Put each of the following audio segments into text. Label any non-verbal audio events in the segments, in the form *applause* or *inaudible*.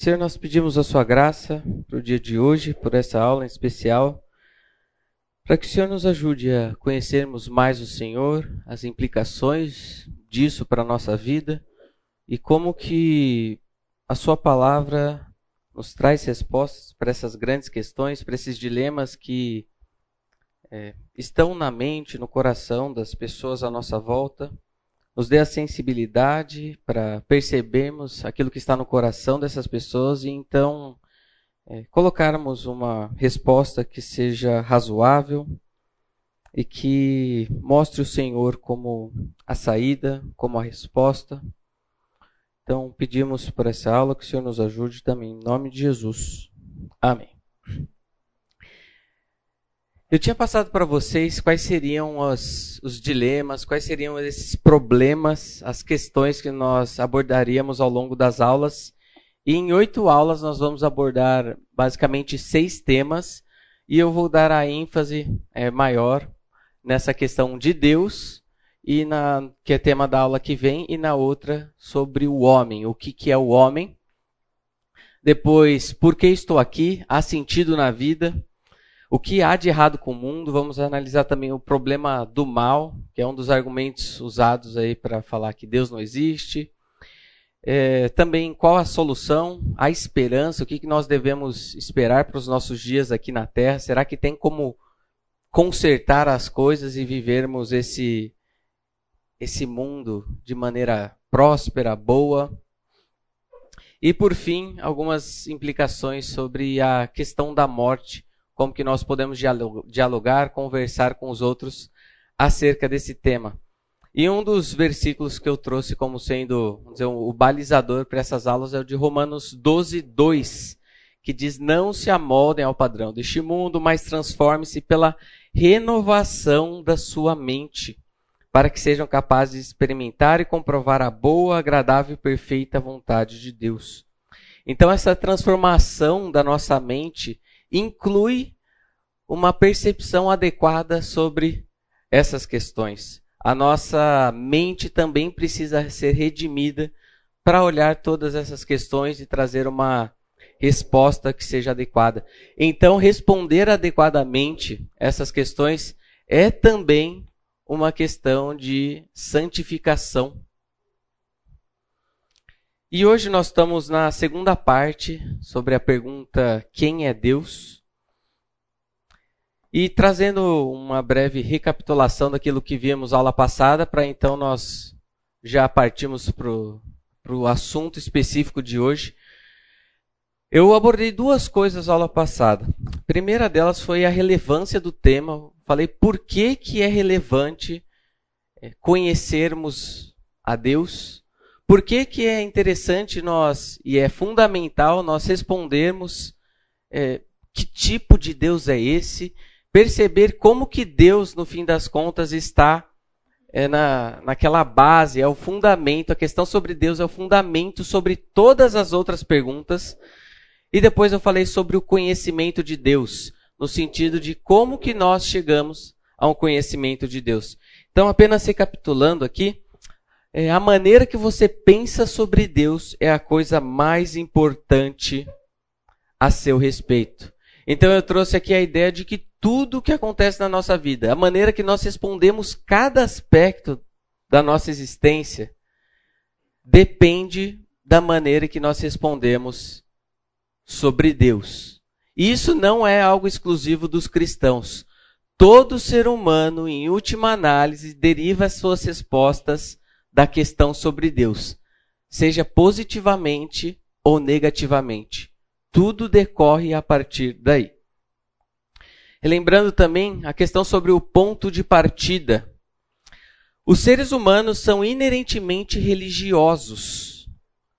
Senhor, nós pedimos a Sua graça para o dia de hoje, por essa aula em especial, para que o Senhor nos ajude a conhecermos mais o Senhor, as implicações disso para a nossa vida e como que a Sua palavra nos traz respostas para essas grandes questões, para esses dilemas que é, estão na mente, no coração das pessoas à nossa volta nos dê a sensibilidade para percebermos aquilo que está no coração dessas pessoas e então é, colocarmos uma resposta que seja razoável e que mostre o Senhor como a saída, como a resposta. Então pedimos por essa aula que o Senhor nos ajude também, em nome de Jesus. Amém. Eu tinha passado para vocês quais seriam os, dilemas, quais seriam esses problemas, as questões que nós abordaríamos ao longo das aulas. E em oito aulas nós vamos abordar basicamente seis temas e eu vou dar a ênfase é, maior nessa questão de Deus e na que é tema da aula que vem e na outra sobre o homem, o que, que é o homem. Depois, por que estou aqui? Há sentido na vida? O que há de errado com o mundo? Vamos analisar também o problema do mal, que é um dos argumentos usados aí para falar que Deus não existe. É, também qual a solução, a esperança, o que, que nós devemos esperar para os nossos dias aqui na Terra? Será que tem como consertar as coisas e vivermos esse esse mundo de maneira próspera, boa? E por fim, algumas implicações sobre a questão da morte como que nós podemos dialogar, conversar com os outros acerca desse tema. E um dos versículos que eu trouxe como sendo dizer, o balizador para essas aulas é o de Romanos 12, 2, que diz: Não se amoldem ao padrão deste mundo, mas transforme-se pela renovação da sua mente, para que sejam capazes de experimentar e comprovar a boa, agradável e perfeita vontade de Deus. Então, essa transformação da nossa mente inclui uma percepção adequada sobre essas questões. A nossa mente também precisa ser redimida para olhar todas essas questões e trazer uma resposta que seja adequada. Então, responder adequadamente essas questões é também uma questão de santificação. E hoje nós estamos na segunda parte sobre a pergunta: quem é Deus? E trazendo uma breve recapitulação daquilo que vimos aula passada, para então nós já partimos para o assunto específico de hoje. Eu abordei duas coisas aula passada. A primeira delas foi a relevância do tema. Falei por que, que é relevante é, conhecermos a Deus por que, que é interessante nós, e é fundamental nós respondermos é, que tipo de Deus é esse, perceber como que Deus, no fim das contas, está é, na, naquela base, é o fundamento, a questão sobre Deus é o fundamento sobre todas as outras perguntas. E depois eu falei sobre o conhecimento de Deus, no sentido de como que nós chegamos a um conhecimento de Deus. Então, apenas recapitulando aqui, é, a maneira que você pensa sobre Deus é a coisa mais importante a seu respeito. Então eu trouxe aqui a ideia de que tudo o que acontece na nossa vida, a maneira que nós respondemos cada aspecto da nossa existência, depende da maneira que nós respondemos sobre Deus. Isso não é algo exclusivo dos cristãos. Todo ser humano, em última análise, deriva as suas respostas da questão sobre Deus, seja positivamente ou negativamente. Tudo decorre a partir daí. Lembrando também a questão sobre o ponto de partida. Os seres humanos são inerentemente religiosos.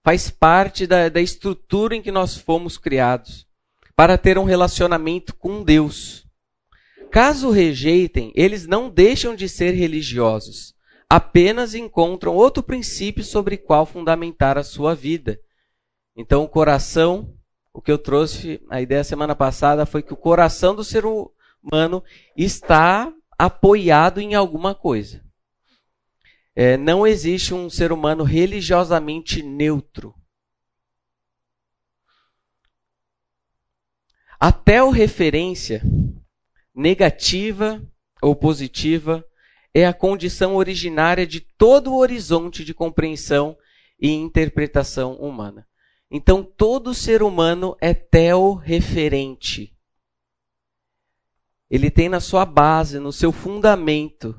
Faz parte da, da estrutura em que nós fomos criados para ter um relacionamento com Deus. Caso rejeitem, eles não deixam de ser religiosos apenas encontram outro princípio sobre qual fundamentar a sua vida. Então, o coração, o que eu trouxe, a ideia semana passada foi que o coração do ser humano está apoiado em alguma coisa. É, não existe um ser humano religiosamente neutro. A referência negativa ou positiva é a condição originária de todo o horizonte de compreensão e interpretação humana. Então, todo ser humano é teo-referente. Ele tem na sua base, no seu fundamento,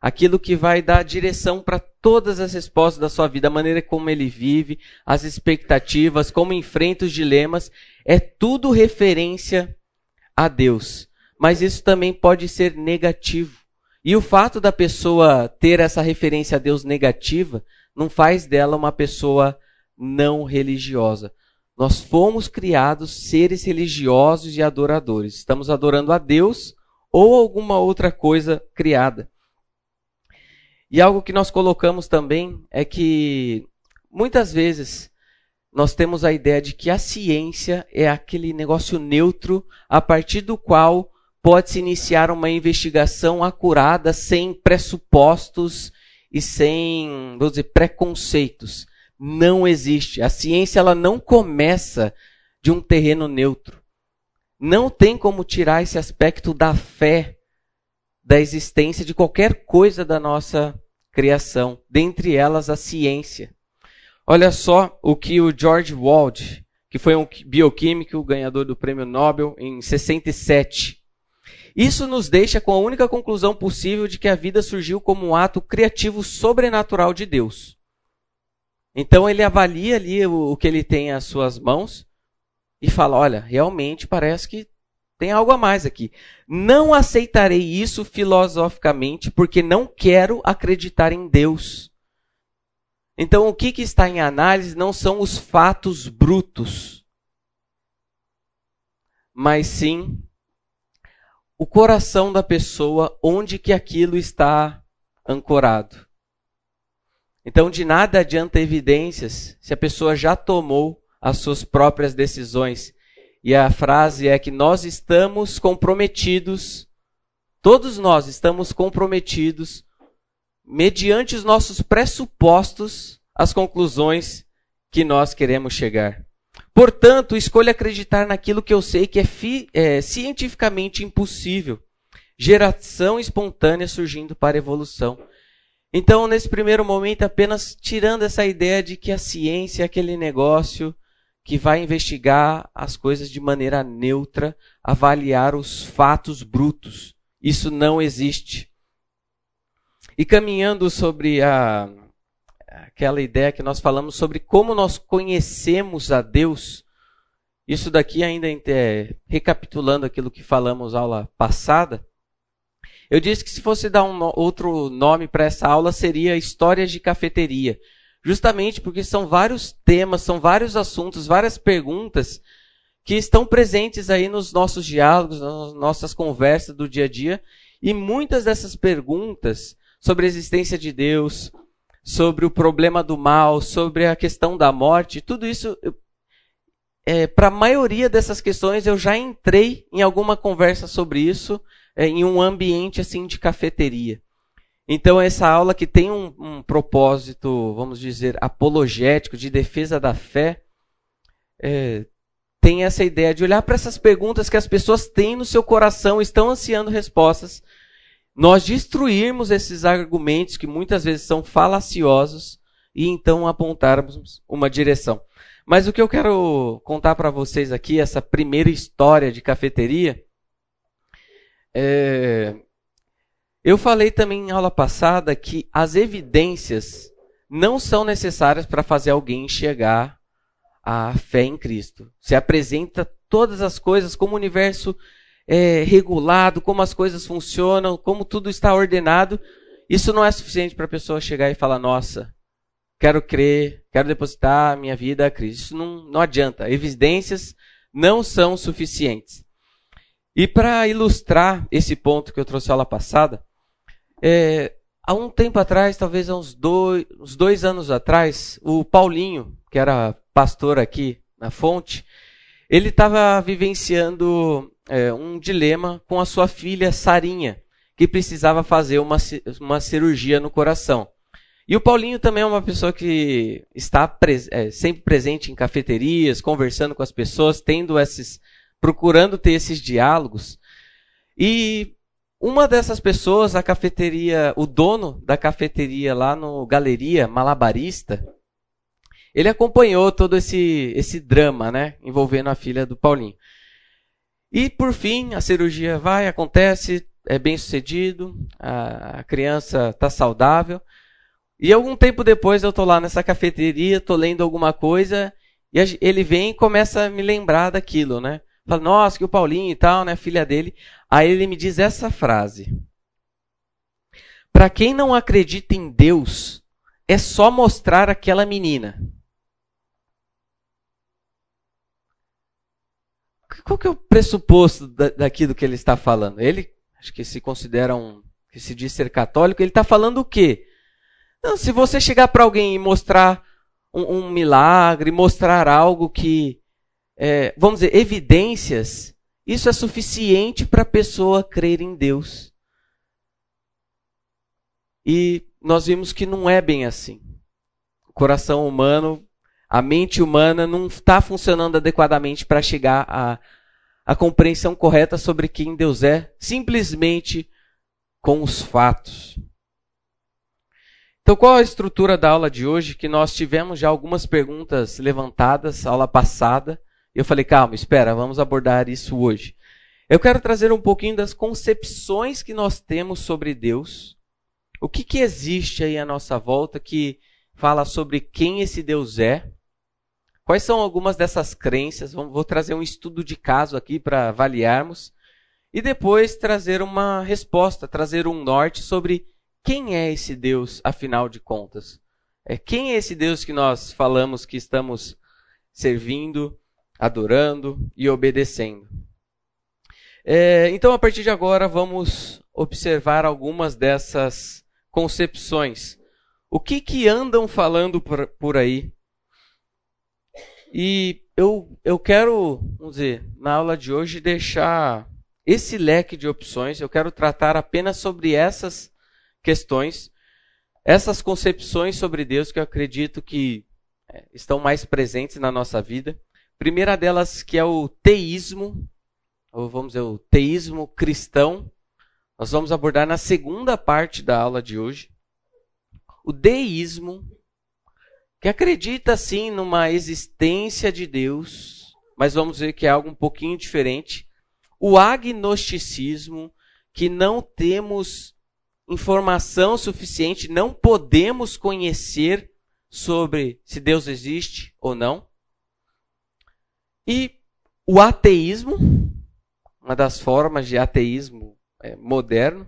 aquilo que vai dar direção para todas as respostas da sua vida, a maneira como ele vive, as expectativas, como enfrenta os dilemas, é tudo referência a Deus. Mas isso também pode ser negativo. E o fato da pessoa ter essa referência a Deus negativa não faz dela uma pessoa não religiosa. Nós fomos criados seres religiosos e adoradores. Estamos adorando a Deus ou alguma outra coisa criada. E algo que nós colocamos também é que muitas vezes nós temos a ideia de que a ciência é aquele negócio neutro a partir do qual pode-se iniciar uma investigação acurada sem pressupostos e sem, vou dizer, preconceitos. Não existe. A ciência ela não começa de um terreno neutro. Não tem como tirar esse aspecto da fé da existência de qualquer coisa da nossa criação, dentre elas a ciência. Olha só o que o George Wald, que foi um bioquímico ganhador do prêmio Nobel em 67, isso nos deixa com a única conclusão possível de que a vida surgiu como um ato criativo sobrenatural de Deus. Então ele avalia ali o, que ele tem às suas mãos e fala: olha, realmente parece que tem algo a mais aqui. Não aceitarei isso filosoficamente porque não quero acreditar em Deus. Então o que, que está em análise não são os fatos brutos, mas sim o coração da pessoa, onde que aquilo está ancorado. Então, de nada adianta evidências se a pessoa já tomou as suas próprias decisões. E a frase é que nós estamos comprometidos, todos nós estamos comprometidos, mediante os nossos pressupostos, as conclusões que nós queremos chegar. Portanto, escolho acreditar naquilo que eu sei que é, é, cientificamente impossível. Geração espontânea surgindo para evolução. Então, nesse primeiro momento, apenas tirando essa ideia de que a ciência é aquele negócio que vai investigar as coisas de maneira neutra, avaliar os fatos brutos. Isso não existe. E caminhando sobre a, aquela ideia que nós falamos sobre como nós conhecemos a Deus. Isso daqui ainda é, recapitulando aquilo que falamos aula passada. Eu disse que se fosse dar um outro nome para essa aula seria Histórias de Cafeteria. Justamente porque são vários temas, são vários assuntos, várias perguntas que estão presentes aí nos nossos diálogos, nas nossas conversas do dia a dia. E muitas dessas perguntas sobre a existência de Deus, sobre o problema do mal, sobre a questão da morte, tudo isso, é, para a maioria dessas questões eu já entrei em alguma conversa sobre isso, em um ambiente assim de cafeteria. Então essa aula que tem um, um propósito, vamos dizer, apologético, de defesa da fé, é, tem essa ideia de olhar para essas perguntas que as pessoas têm no seu coração, estão ansiando respostas, nós destruirmos esses argumentos que muitas vezes são falaciosos e então apontarmos uma direção. Mas o que eu quero contar para vocês aqui, essa primeira história de cafeteria, é... eu falei também em aula passada que as evidências não são necessárias para fazer alguém enxergar a fé em Cristo. Se apresenta todas as coisas como o universo é, regulado, como as coisas funcionam, como tudo está ordenado, isso não é suficiente para a pessoa chegar e falar: nossa, quero crer, quero depositar minha vida a Cristo. Isso não, não adianta. Evidências não são suficientes. E para ilustrar esse ponto que eu trouxe aula passada, é, há um tempo atrás, talvez há uns dois, uns dois anos atrás, o Paulinho, que era pastor aqui na fonte, ele estava vivenciando é, um dilema com a sua filha Sarinha, que precisava fazer uma, uma cirurgia no coração. E o Paulinho também é uma pessoa que está é, sempre presente em cafeterias, conversando com as pessoas, tendo esses procurando ter esses diálogos. E uma dessas pessoas, a cafeteria, o dono da cafeteria lá no Galeria Malabarista, ele acompanhou todo esse, esse drama, né, envolvendo a filha do Paulinho. E por fim, a cirurgia vai, acontece, é bem sucedido, a, a criança está saudável. E algum tempo depois eu estou lá nessa cafeteria, estou lendo alguma coisa, e ele vem e começa a me lembrar daquilo, né? Fala, nossa, que o Paulinho e tal, né, filha dele. Aí ele me diz essa frase: Para quem não acredita em Deus, é só mostrar aquela menina. Qual que é o pressuposto daquilo que ele está falando? Ele, acho que se considera um, que se diz ser católico, ele está falando o quê? Não, se você chegar para alguém e mostrar um, um, milagre, mostrar algo que, é, vamos dizer, evidências, isso é suficiente para a pessoa crer em Deus. E nós vimos que não é bem assim. O coração humano, a mente humana não está funcionando adequadamente para chegar à, à compreensão correta sobre quem Deus é, simplesmente com os fatos. Então, qual a estrutura da aula de hoje? Que nós tivemos já algumas perguntas levantadas, aula passada. Eu falei, calma, espera, vamos abordar isso hoje. Eu quero trazer um pouquinho das concepções que nós temos sobre Deus. O que, que existe aí à nossa volta que fala sobre quem esse Deus é? Quais são algumas dessas crenças? Vou trazer um estudo de caso aqui para avaliarmos. E depois trazer uma resposta, trazer um norte sobre quem é esse Deus, afinal de contas? É, quem é esse Deus que nós falamos que estamos servindo, adorando e obedecendo? É, então, a partir de agora, vamos observar algumas dessas concepções. O que, que andam falando por, por aí? E eu, eu quero, vamos dizer, na aula de hoje, deixar esse leque de opções. Eu quero tratar apenas sobre essas questões, essas concepções sobre Deus que eu acredito que é, estão mais presentes na nossa vida. Primeira delas que é o teísmo, ou vamos dizer, o teísmo cristão. Nós vamos abordar na segunda parte da aula de hoje. O deísmo, que acredita sim numa existência de Deus, mas vamos ver que é algo um pouquinho diferente. O agnosticismo, que não temos informação suficiente, não podemos conhecer sobre se Deus existe ou não. E o ateísmo, uma das formas de ateísmo é, moderno,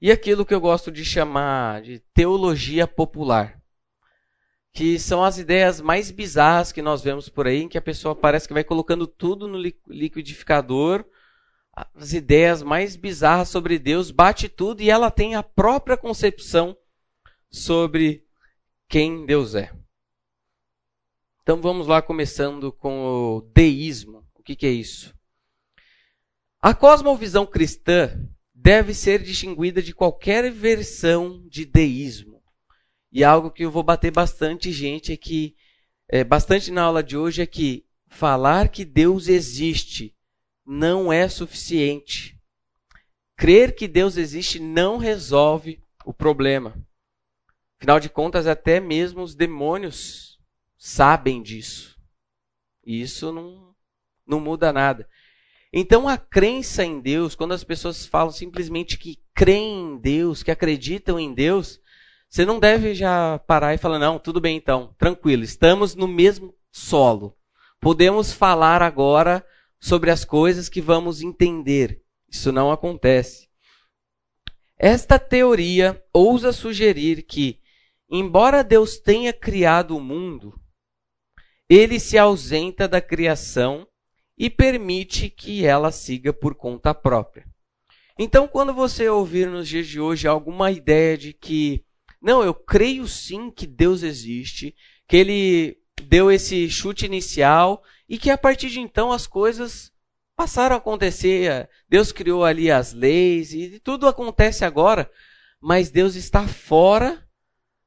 e aquilo que eu gosto de chamar de teologia popular, que são as ideias mais bizarras que nós vemos por aí, em que a pessoa parece que vai colocando tudo no liquidificador as ideias mais bizarras sobre Deus, bate tudo e ela tem a própria concepção sobre quem Deus é. Então vamos lá, começando com o deísmo. O que, que é isso? A cosmovisão cristã deve ser distinguida de qualquer versão de deísmo. E algo que eu vou bater bastante gente é que, é, bastante na aula de hoje, é que falar que Deus existe não é suficiente. Crer que Deus existe não resolve o problema. Afinal de contas, até mesmo os demônios sabem disso. E isso não, não muda nada. Então, a crença em Deus, quando as pessoas falam simplesmente que creem em Deus, que acreditam em Deus, você não deve já parar e falar: não, tudo bem então, tranquilo, estamos no mesmo solo. Podemos falar agora sobre as coisas que vamos entender. Isso não acontece. Esta teoria ousa sugerir que, embora Deus tenha criado o mundo, ele se ausenta da criação e permite que ela siga por conta própria. Então, quando você ouvir nos dias de hoje alguma ideia de que, não, eu creio sim que Deus existe, que ele deu esse chute inicial e que a partir de então as coisas passaram a acontecer. Deus criou ali as leis e tudo acontece agora, mas Deus está fora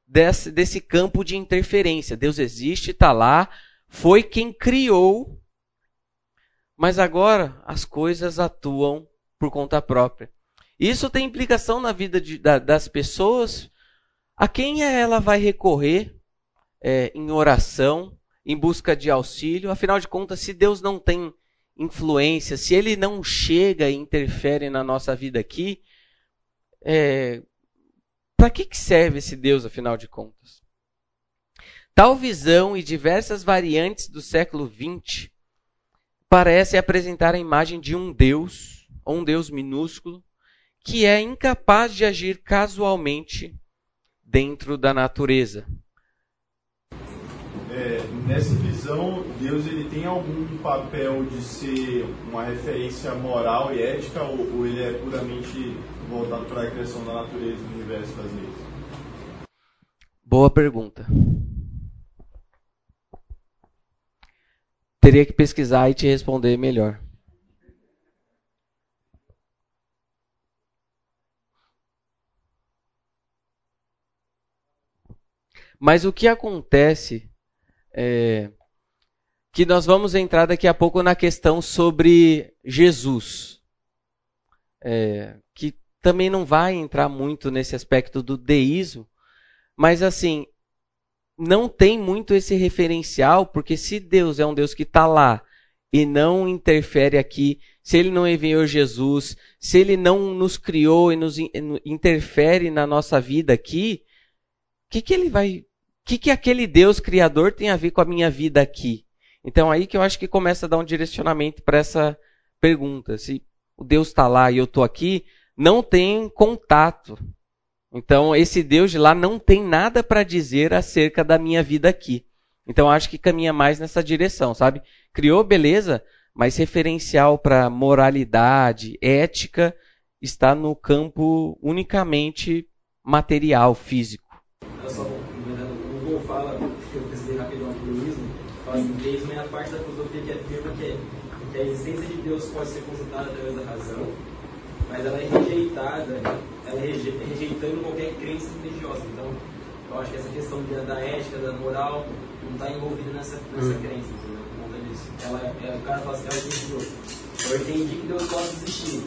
desse, desse campo de interferência. Deus existe, está lá, foi quem criou, mas agora as coisas atuam por conta própria. Isso tem implicação na vida de, da, das pessoas. A quem ela vai recorrer é, em oração, em busca de auxílio? Afinal de contas, se Deus não tem influência, se Ele não chega e interfere na nossa vida aqui, é, para que, que serve esse Deus, afinal de contas? Tal visão e diversas variantes do século XX parecem apresentar a imagem de um Deus, ou um Deus minúsculo, que é incapaz de agir casualmente dentro da natureza. É, nessa visão, Deus ele tem algum papel de ser uma referência moral e ética ou, ou ele é puramente voltado para a criação da natureza, do universo, das leis? Boa pergunta. Teria que pesquisar e te responder melhor. Mas o que acontece é que nós vamos entrar daqui a pouco na questão sobre Jesus, é, que também não vai entrar muito nesse aspecto do deísmo, mas assim não tem muito esse referencial, porque se Deus é um Deus que está lá e não interfere aqui, se ele não enviou Jesus, se ele não nos criou e nos interfere na nossa vida aqui, o que, que ele vai que, que aquele Deus criador tem a ver com a minha vida aqui? Então aí que eu acho que começa a dar um direcionamento para essa pergunta. Se o Deus está lá e eu estou aqui, não tem contato. Então esse Deus de lá não tem nada para dizer acerca da minha vida aqui. Então acho que caminha mais nessa direção, sabe? Criou beleza, mas referencial para moralidade, ética, está no campo unicamente material, físico. assim, deísmo é a parte da filosofia que afirma que, que a existência de Deus pode ser consultada através da razão, mas ela é rejeitada, é rejeitando qualquer crença religiosa. Então, eu acho que essa questão da ética, da moral, não está envolvida nessa, nessa hum. crença, entendeu? Por conta disso. Ela, é, o cara fala assim, é eu entendi que Deus pode existir,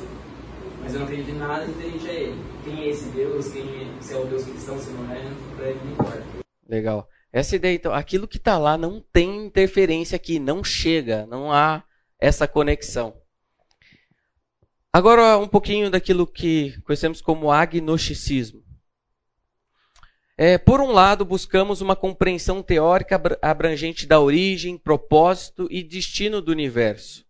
mas eu não acredito em nada diferente a ele. Quem é esse Deus? Quem é, se é o Deus cristão, se não é, para ele não importa. Legal. Essa ideia, então, aquilo que está lá não tem interferência aqui, não chega, não há essa conexão. Agora, um pouquinho daquilo que conhecemos como agnosticismo. É, por um lado, buscamos uma compreensão teórica abrangente da origem, propósito e destino do universo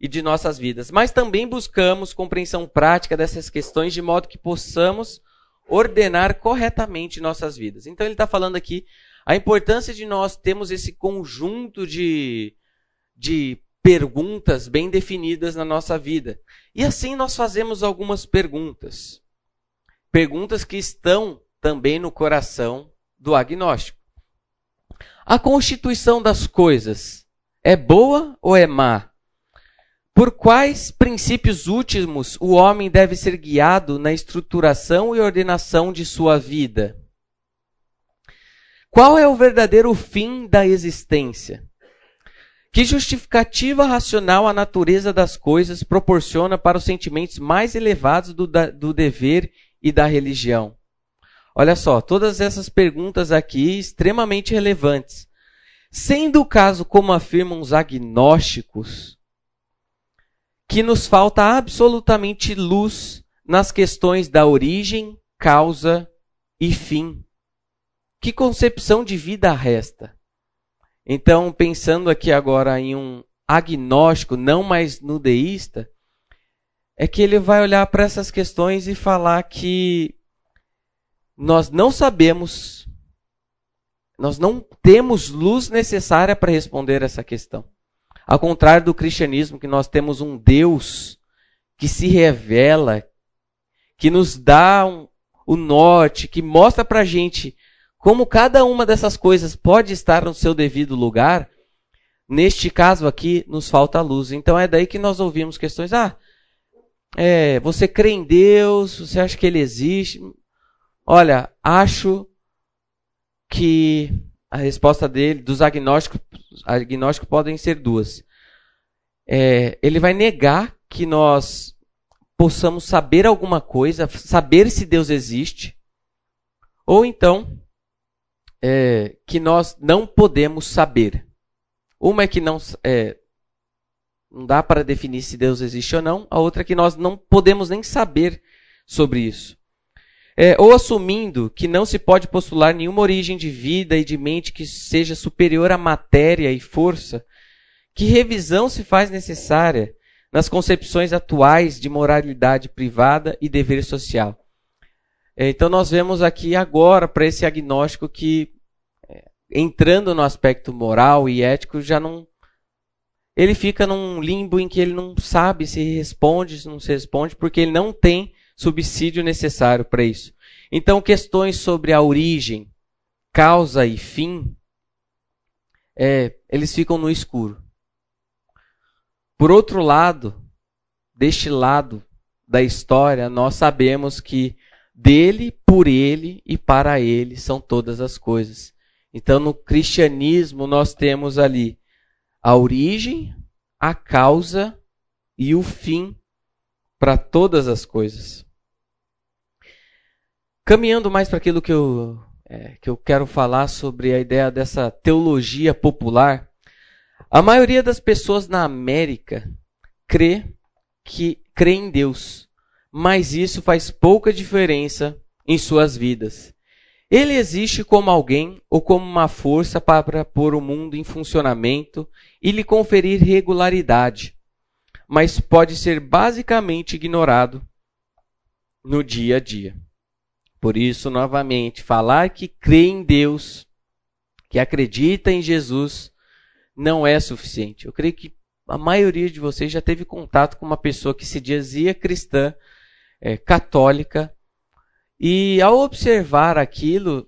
e de nossas vidas, mas também buscamos compreensão prática dessas questões de modo que possamos ordenar corretamente nossas vidas. Então, ele está falando aqui a importância de nós termos esse conjunto de, de perguntas bem definidas na nossa vida. E assim nós fazemos algumas perguntas. Perguntas que estão também no coração do agnóstico. A constituição das coisas é boa ou é má? Por quais princípios últimos o homem deve ser guiado na estruturação e ordenação de sua vida? Qual é o verdadeiro fim da existência? Que justificativa racional a natureza das coisas proporciona para os sentimentos mais elevados do, da, do dever e da religião? Olha só, todas essas perguntas aqui extremamente relevantes. Sendo o caso, como afirmam os agnósticos, que nos falta absolutamente luz nas questões da origem, causa e fim que concepção de vida resta? Então, pensando aqui agora em um agnóstico, não mais nudeísta, é que ele vai olhar para essas questões e falar que nós não sabemos, nós não temos luz necessária para responder essa questão. Ao contrário do cristianismo, que nós temos um Deus que se revela, que nos dá um, o norte, que mostra para a gente como cada uma dessas coisas pode estar no seu devido lugar, neste caso aqui nos falta luz. Então é daí que nós ouvimos questões. Ah, é, você crê em Deus? Você acha que Ele existe? Olha, acho que a resposta dele, dos agnósticos, agnósticos podem ser duas. é, ele vai negar que nós possamos saber alguma coisa, saber se Deus existe, ou então é, que nós não podemos saber. Uma é que não, é, não dá para definir se Deus existe ou não, a outra é que nós não podemos nem saber sobre isso. É, ou assumindo que não se pode postular nenhuma origem de vida e de mente que seja superior à matéria e força, que revisão se faz necessária nas concepções atuais de moralidade privada e dever social? É, então nós vemos aqui agora para esse agnóstico que é, entrando no aspecto moral e ético já não ele fica num limbo em que ele não sabe se responde, se não se responde, porque ele não tem subsídio necessário para isso. Então, questões sobre a origem, causa e fim, é, eles ficam no escuro. Por outro lado, deste lado da história, nós sabemos que dele, por ele e para ele são todas as coisas. Então, no cristianismo, nós temos ali a origem, a causa e o fim para todas as coisas. Caminhando mais para aquilo que eu, é, que eu quero falar sobre a ideia dessa teologia popular, a maioria das pessoas na América crê que crê em Deus, mas isso faz pouca diferença em suas vidas. Ele existe como alguém ou como uma força para pôr o mundo em funcionamento e lhe conferir regularidade, mas pode ser basicamente ignorado no dia a dia. Por isso, novamente, falar que crê em Deus, que acredita em Jesus, não é suficiente. Eu creio que a maioria de vocês já teve contato com uma pessoa que se dizia cristã, é, católica, e ao observar aquilo,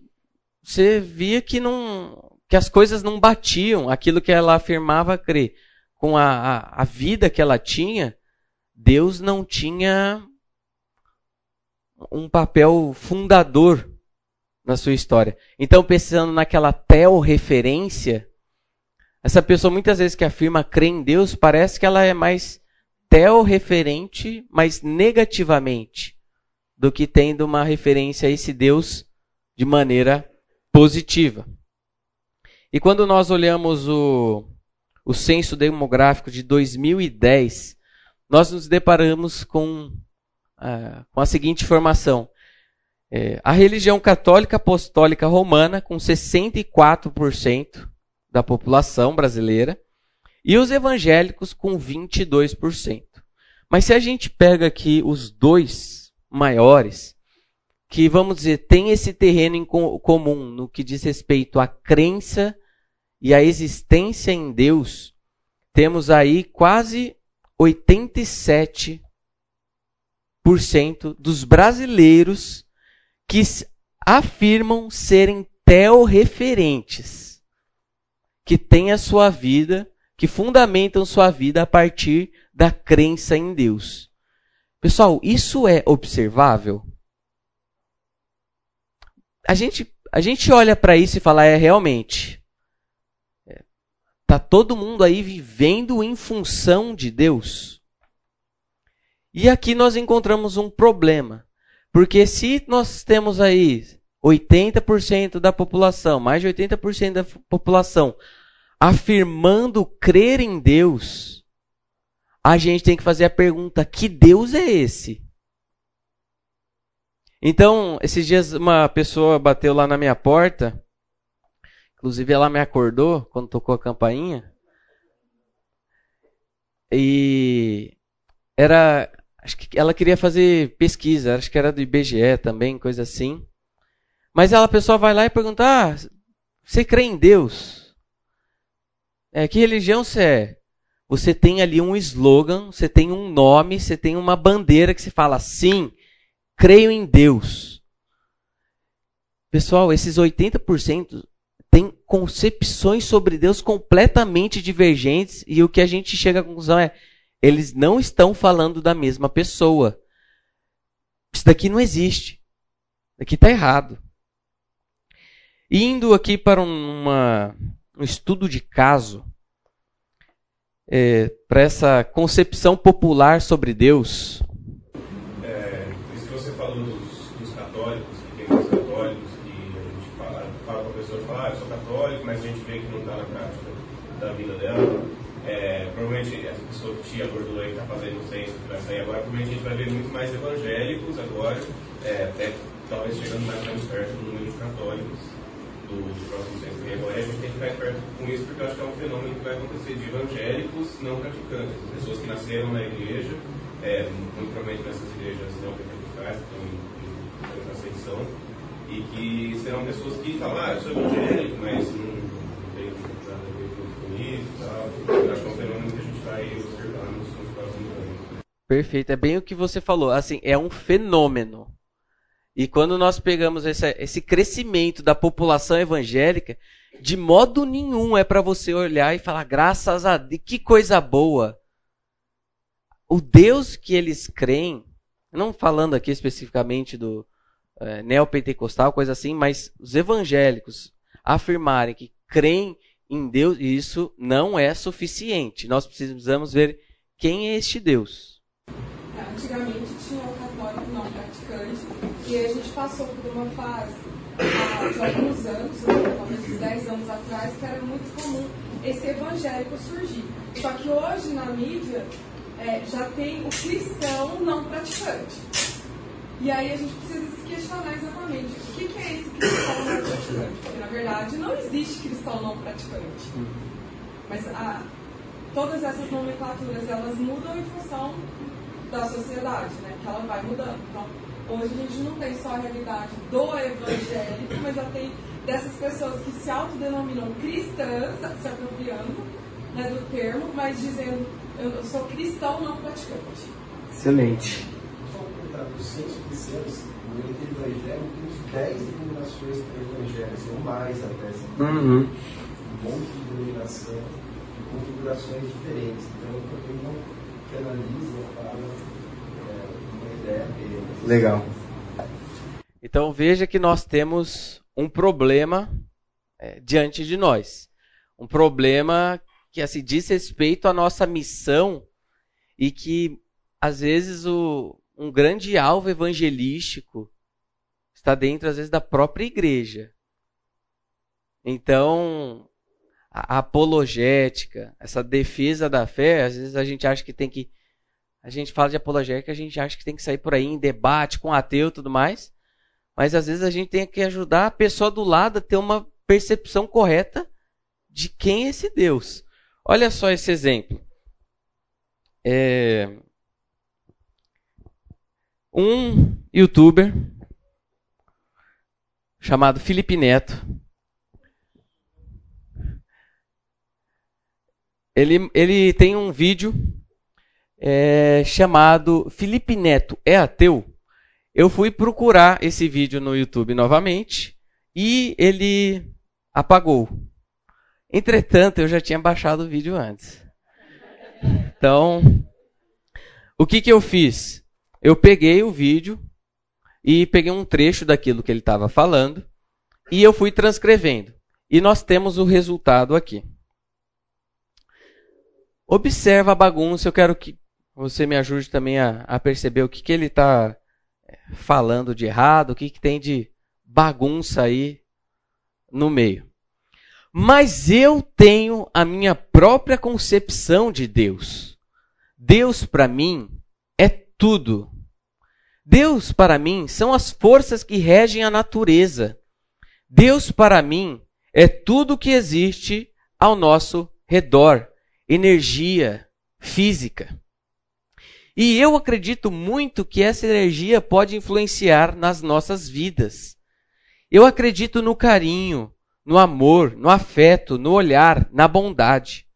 você via que não, que as coisas não batiam, aquilo que ela afirmava crer, com a, a, a vida que ela tinha, Deus não tinha um papel fundador na sua história. Então, pensando naquela tel-referência, essa pessoa muitas vezes que afirma crer em Deus, parece que ela é mais tel-referente, mas negativamente, do que tendo uma referência a esse Deus de maneira positiva. E quando nós olhamos o, o censo demográfico de 2010, nós nos deparamos com com a seguinte informação. É, a religião católica apostólica romana, com 64% da população brasileira, e os evangélicos com 22%. Mas se a gente pega aqui os dois maiores, que vamos dizer, tem esse terreno em comum no que diz respeito à crença e à existência em Deus, temos aí quase 87 dos brasileiros que afirmam serem teorreferentes, que têm a sua vida, que fundamentam sua vida a partir da crença em Deus. Pessoal, isso é observável? A gente, a gente olha para isso e fala, é realmente. É, tá todo mundo aí vivendo em função de Deus. E aqui nós encontramos um problema. Porque se nós temos aí 80% da população, mais de 80% da população, afirmando crer em Deus, a gente tem que fazer a pergunta: que Deus é esse? Então, esses dias uma pessoa bateu lá na minha porta, inclusive ela me acordou quando tocou a campainha, e era Acho que ela queria fazer pesquisa, acho que era do IBGE também, coisa assim. Mas ela, a pessoa vai lá e pergunta: ah, você crê em Deus? É, que religião você é? Você tem ali um slogan, você tem um nome, você tem uma bandeira que se fala sim, creio em Deus. Pessoal, esses 80% têm concepções sobre Deus completamente divergentes e o que a gente chega à conclusão é eles não estão falando da mesma pessoa. Isso daqui não existe. Isso daqui está errado. Indo aqui para uma, um estudo de caso, é, para essa concepção popular sobre Deus? É, isso que você falou dos, católicos, que tem muitos católicos, que a gente fala, a fala, ah, eu sou católico, mas a gente vê que não está na prática da vida dela. É, provavelmente essa pessoa aí está fazendo que vai sair agora, provavelmente a gente vai ver muito mais evangélicos agora, é, até talvez chegando mais perto do número de católicos do, do próximo censo. E agora a gente tem que ficar esperto com isso, porque eu acho que é um fenômeno que vai acontecer de evangélicos não praticantes, pessoas que nasceram na igreja, é, muito provavelmente nessas igrejas não pentecostais, que estão em ascensão, e que serão pessoas que falam, ah, eu sou evangélico, mas não, não tenho nada a ver com isso e tal. Eu acho que é um fenômeno que a gente vai observar nos, nos próximos anos. Perfeito, é bem o que você falou. Assim, é um fenômeno. E quando nós pegamos esse, esse crescimento da população evangélica, de modo nenhum é para você olhar e falar, graças a Deus, que coisa boa. O Deus que eles creem, não falando aqui especificamente do é, neopentecostal, coisa assim, mas os evangélicos afirmarem que creem em Deus, isso não é suficiente. Nós precisamos ver quem é este Deus. Antigamente tinha o católico não praticante e a gente passou por uma fase há de alguns anos, né, talvez uns 10 anos atrás, que era muito comum esse evangélico surgir. Só que hoje na mídia é, já tem o cristão não praticante. E aí a gente precisa se questionar exatamente o que, que é esse cristão não praticante. Porque na verdade não existe cristão não praticante. Mas a, todas essas nomenclaturas elas mudam em função da sociedade, né? Que ela vai mudando. Então, hoje a gente não tem só a realidade do evangélico, mas já tem dessas pessoas que se autodenominam cristãs, se apropriando né, do termo, mas dizendo eu sou cristão não praticante. Excelente. Dos seis cristãos, no meio do evangelho, tem uns 10 denominações evangélicas, ou mais até. Uhum. Um monte de denominação, de configurações diferentes. Então, eu tenho uma que analisa, fala é, uma ideia dele. Legal. Então veja que nós temos um problema é, diante de nós. Um problema que assim, diz respeito à nossa missão e que, às vezes, o, um grande alvo evangelístico está dentro, às vezes, da própria igreja. Então, a apologética, essa defesa da fé, às vezes a gente acha que tem que. A gente fala de apologética, a gente acha que tem que sair por aí em debate com ateu e tudo mais. Mas às vezes a gente tem que ajudar a pessoa do lado a ter uma percepção correta de quem é esse Deus. Olha só esse exemplo. É... Um youtuber chamado Felipe Neto. Ele, ele tem um vídeo é, chamado Felipe Neto é ateu. Eu fui procurar esse vídeo no YouTube novamente e ele apagou. Entretanto, eu já tinha baixado o vídeo antes. Então, o que, que eu fiz? Eu peguei o vídeo e peguei um trecho daquilo que ele estava falando e eu fui transcrevendo. E nós temos o resultado aqui. Observa a bagunça, eu quero que você me ajude também a, a perceber o que, que ele está falando de errado, o que, que tem de bagunça aí no meio. Mas eu tenho a minha própria concepção de Deus. Deus para mim é tudo. Deus para mim são as forças que regem a natureza. Deus para mim é tudo que existe ao nosso redor, energia física. E eu acredito muito que essa energia pode influenciar nas nossas vidas. Eu acredito no carinho, no amor, no afeto, no olhar, na bondade.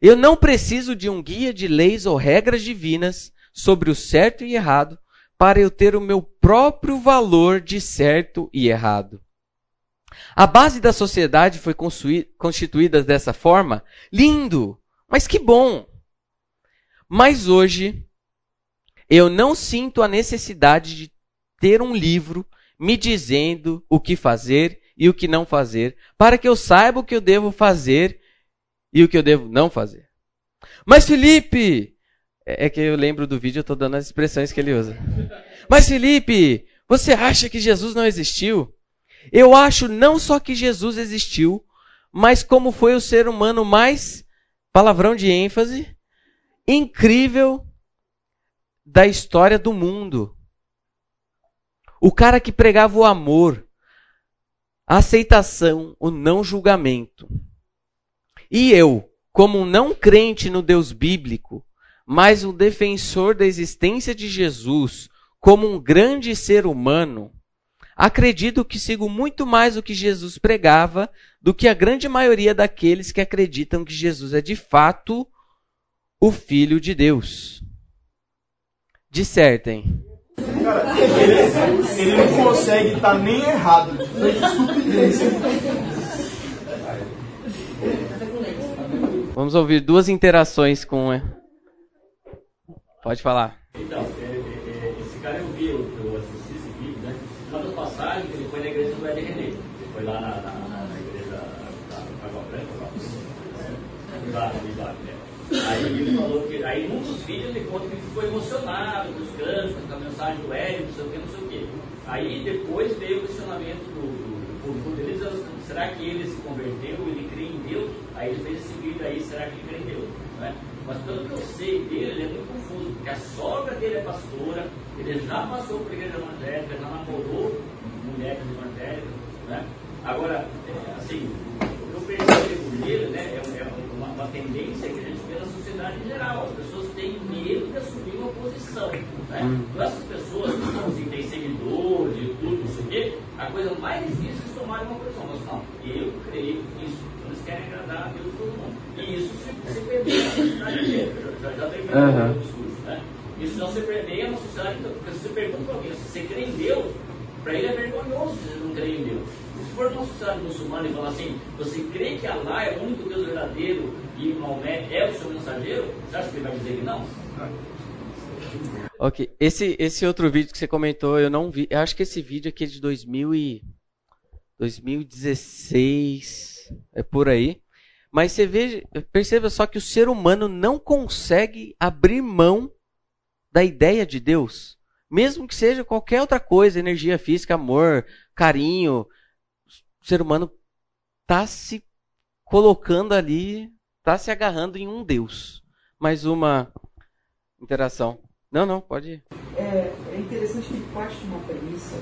Eu não preciso de um guia de leis ou regras divinas sobre o certo e errado para eu ter o meu próprio valor de certo e errado. A base da sociedade foi constituída dessa forma? Lindo! Mas que bom! Mas hoje, eu não sinto a necessidade de ter um livro me dizendo o que fazer e o que não fazer, para que eu saiba o que eu devo fazer e o que eu devo não fazer. Mas Felipe, é é que eu lembro do vídeo, eu tô dando as expressões que ele usa. Mas Felipe, você acha que Jesus não existiu? Eu acho não só que Jesus existiu, mas como foi o ser humano mais, palavrão de ênfase, incrível da história do mundo. O cara que pregava o amor, a aceitação, o não julgamento. E eu, como um não crente no Deus bíblico, mas um defensor da existência de Jesus como um grande ser humano, acredito que sigo muito mais o que Jesus pregava do que a grande maioria daqueles que acreditam que Jesus é de fato o Filho de Deus. Dissertem. Cara, ele, ele não consegue estar nem errado. Vamos ouvir duas interações com. é, Pode falar. Então, é, é, esse cara eu vi, eu, eu assisti esse vídeo, né? Uma das passagens, ele foi na igreja do Ed René. Ele foi lá na, na, na- igreja da Água Branca, lá. Lá? Aí ele falou que, aí num dos vídeos ele conta que ele ficou emocionado com os cânticos, com a mensagem do Ed, não sei o que, não sei o que. Aí depois veio o questionamento do, público dele, dizendo, será que ele se converteu, ele crê em Deus? Aí ele fez esse vídeo aí, será que ele crê em Deus? Né? Mas pelo que eu sei dele, ele é muito confuso, porque a sogra dele é pastora, ele já passou por igreja evangélica, já namorou mulheres evangélicas, né? Agora, é, assim, o que eu percebo nele, né, é, é uma, uma tendência que a gente sociedade em geral. As pessoas têm medo de assumir uma posição. Né? Então, essas pessoas que são assim, têm seguidores e tudo, não sei o quê, a coisa mais difícil é tomarem uma posição. Mas não, eu creio nisso. Eles querem agradar a Deus todo mundo. E isso se, se permeia na sociedade inteira. Já, já Aham. o discurso. Né? Isso não se permeia na sociedade inteira. Porque se você pergunta para alguém se você crê em Deus, para ele é vergonhoso se você não crê em Deus. Se for sociedade muçulmana e falar assim, você crê que Allah é o único Deus verdadeiro e Maomé é o seu mensageiro, você acha que ele vai dizer que não? Ok, esse, esse outro vídeo que você comentou, eu não vi. Eu acho que esse vídeo aqui é de 2000 e 2016, é por aí. Mas você veja, perceba só que o ser humano não consegue abrir mão da ideia de Deus. Mesmo que seja qualquer outra coisa, energia física, amor, carinho, o ser humano está se colocando ali, está se agarrando em um Deus. Mais uma interação. Não, não, pode ir. é, é interessante que parte de uma premissa,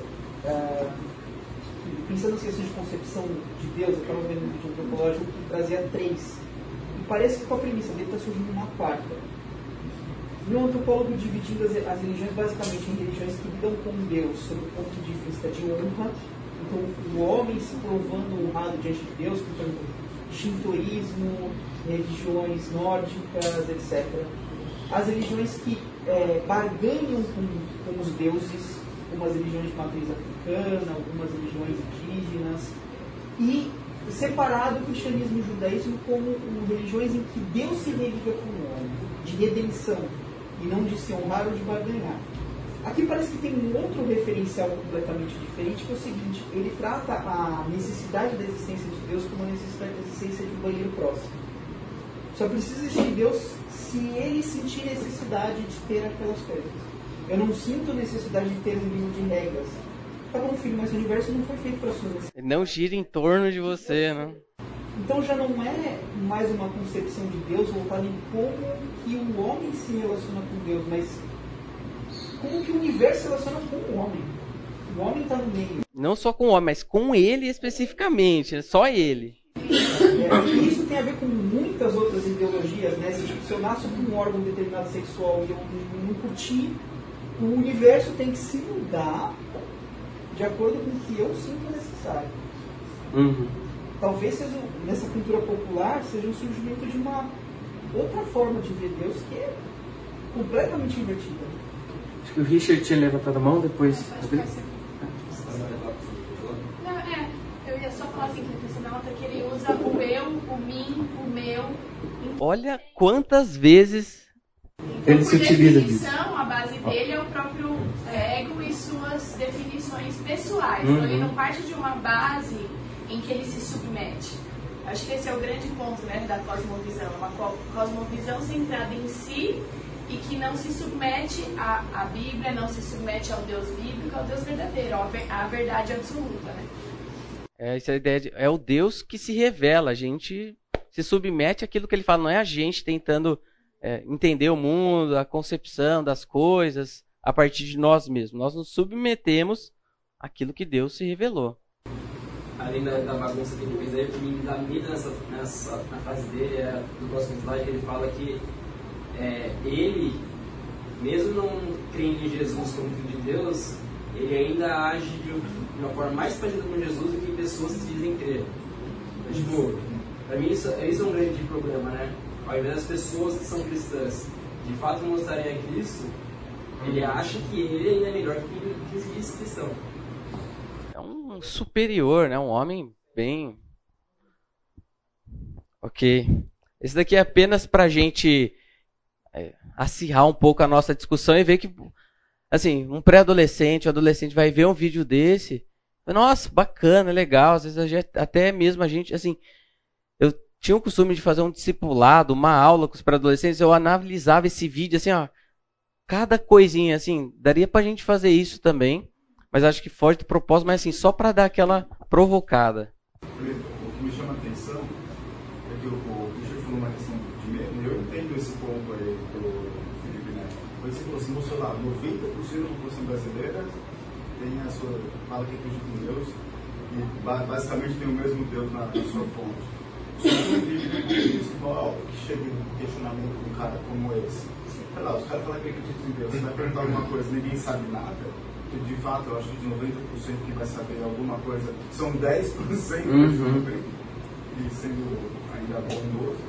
que, pensando em questões de concepção de Deus, eu estava vendo um vídeo antropológico que trazia três. E parece que com a premissa dele está surgindo uma quarta. E um antropólogo dividindo as, as religiões basicamente em religiões que lidam com Deus sob o ponto de vista de honra. Então, o homem se provando honrado diante de Deus, por exemplo, shintoísmo, religiões nórdicas, etc as religiões que é, barganham com, com os deuses, como as religiões de matriz africana, algumas religiões indígenas, e separado o cristianismo e o judaísmo como religiões em que Deus se religa com o homem, de redenção, e não de se honrar ou de barganhar. Aqui parece que tem um outro referencial completamente diferente, que é o seguinte, ele trata a necessidade da existência de Deus como a necessidade da existência de um banheiro próximo. Só precisa existir Deus se ele sentir necessidade de ter aquelas coisas. Eu não sinto necessidade de ter um livro de regras. Tá bom, filho, mas o universo não foi feito para sua necessidade. Não gira em torno de você, né? Então já não é mais uma concepção de Deus voltada em como que o homem se relaciona com Deus, mas como que o universo se relaciona com o homem. O homem está no meio. Não só com o homem, mas com ele especificamente, né? só ele. É, e isso tem a ver com muitas outras ideologias, né? Se, tipo, se eu nasço com um órgão determinado sexual e eu não curti, o universo tem que se mudar de acordo com o que eu sinto necessário. Uhum. Talvez seja, nessa cultura popular seja um surgimento de uma outra forma de ver Deus que é completamente invertida. Que o Richard tinha levantado a mão depois. Não, é, eu ia só falar assim que que ele usa o eu, o mim, o meu. Olha quantas vezes Então, Ele se utiliza definição, a base dele é o próprio ego e suas definições pessoais. Uhum. Então ele não parte de uma base em que ele se submete. Acho que esse é o grande ponto né, da cosmovisão. Uma cosmovisão centrada em si e que não se submete à, à Bíblia, não se submete ao Deus bíblico, ao Deus verdadeiro, à verdade absoluta. Né? É, essa é ideia de, é o Deus que se revela. A gente se submete àquilo que ele fala, não é a gente tentando é, entender o mundo, a concepção das coisas a partir de nós mesmos. Nós nos submetemos àquilo que Deus se revelou. Além da, da bagunça que ele fez aí, o que me dá medo nessa, nessa, na frase dele, é, no próximo slide, ele fala que é, ele, mesmo não crendo em Jesus como filho de Deus, ele ainda age de uma forma mais parecida com Jesus do que pessoas que dizem crer. Então, tipo, para mim isso, isso é um grande problema, né? Ao invés das pessoas que são cristãs de fato mostrarem a Cristo, ele acha que ele ainda é melhor que quem se diz cristão. É um superior, né? Um homem bem. Ok. Esse daqui é apenas pra gente acirrar um pouco a nossa discussão e ver que, assim, um pré-adolescente, um adolescente vai ver um vídeo desse. Nossa, bacana, legal. Às vezes gente, até mesmo a gente, assim, eu tinha o costume de fazer um discipulado, uma aula com os pré-adolescentes, eu analisava esse vídeo, assim, ó, cada coisinha, assim, daria pra gente fazer isso também, mas acho que foge do propósito, mas assim, só para dar aquela provocada. O que me chama a atenção é que o, o Richard falou uma questão de medo, eu entendo esse ponto aí do Felipe Neto. Mas você falou assim, mostrou lá, 90% da população brasileira tem a sua, fala que acredita em Deus e basicamente tem o mesmo Deus na, sua fonte. Só que vídeo espiritual que chega um questionamento de um cara como esse sei lá, os caras falam que acreditam em Deus, você vai perguntar alguma coisa ninguém sabe nada, que de fato eu acho que de 90% que vai saber alguma coisa são 10% uhum. e sendo ainda bondoso,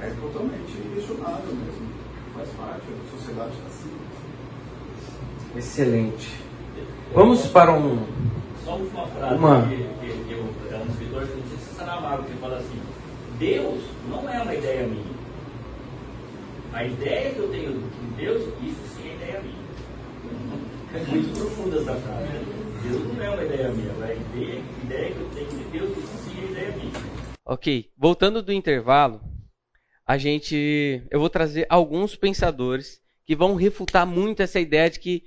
é totalmente questionável mesmo. Faz parte, a sociedade está assim. Excelente. Vamos para um. Só uma frase uma... que, que, que eu, é um escritor, não sei se você Saramago, que fala assim: Deus não é uma ideia minha. A ideia que eu tenho de Deus, isso sim é ideia minha. É muito profunda essa frase. Deus não é uma ideia minha, a ideia, a ideia que eu tenho de Deus, isso sim é ideia minha. Ok, voltando do intervalo, a gente, eu vou trazer alguns pensadores que vão refutar muito essa ideia de que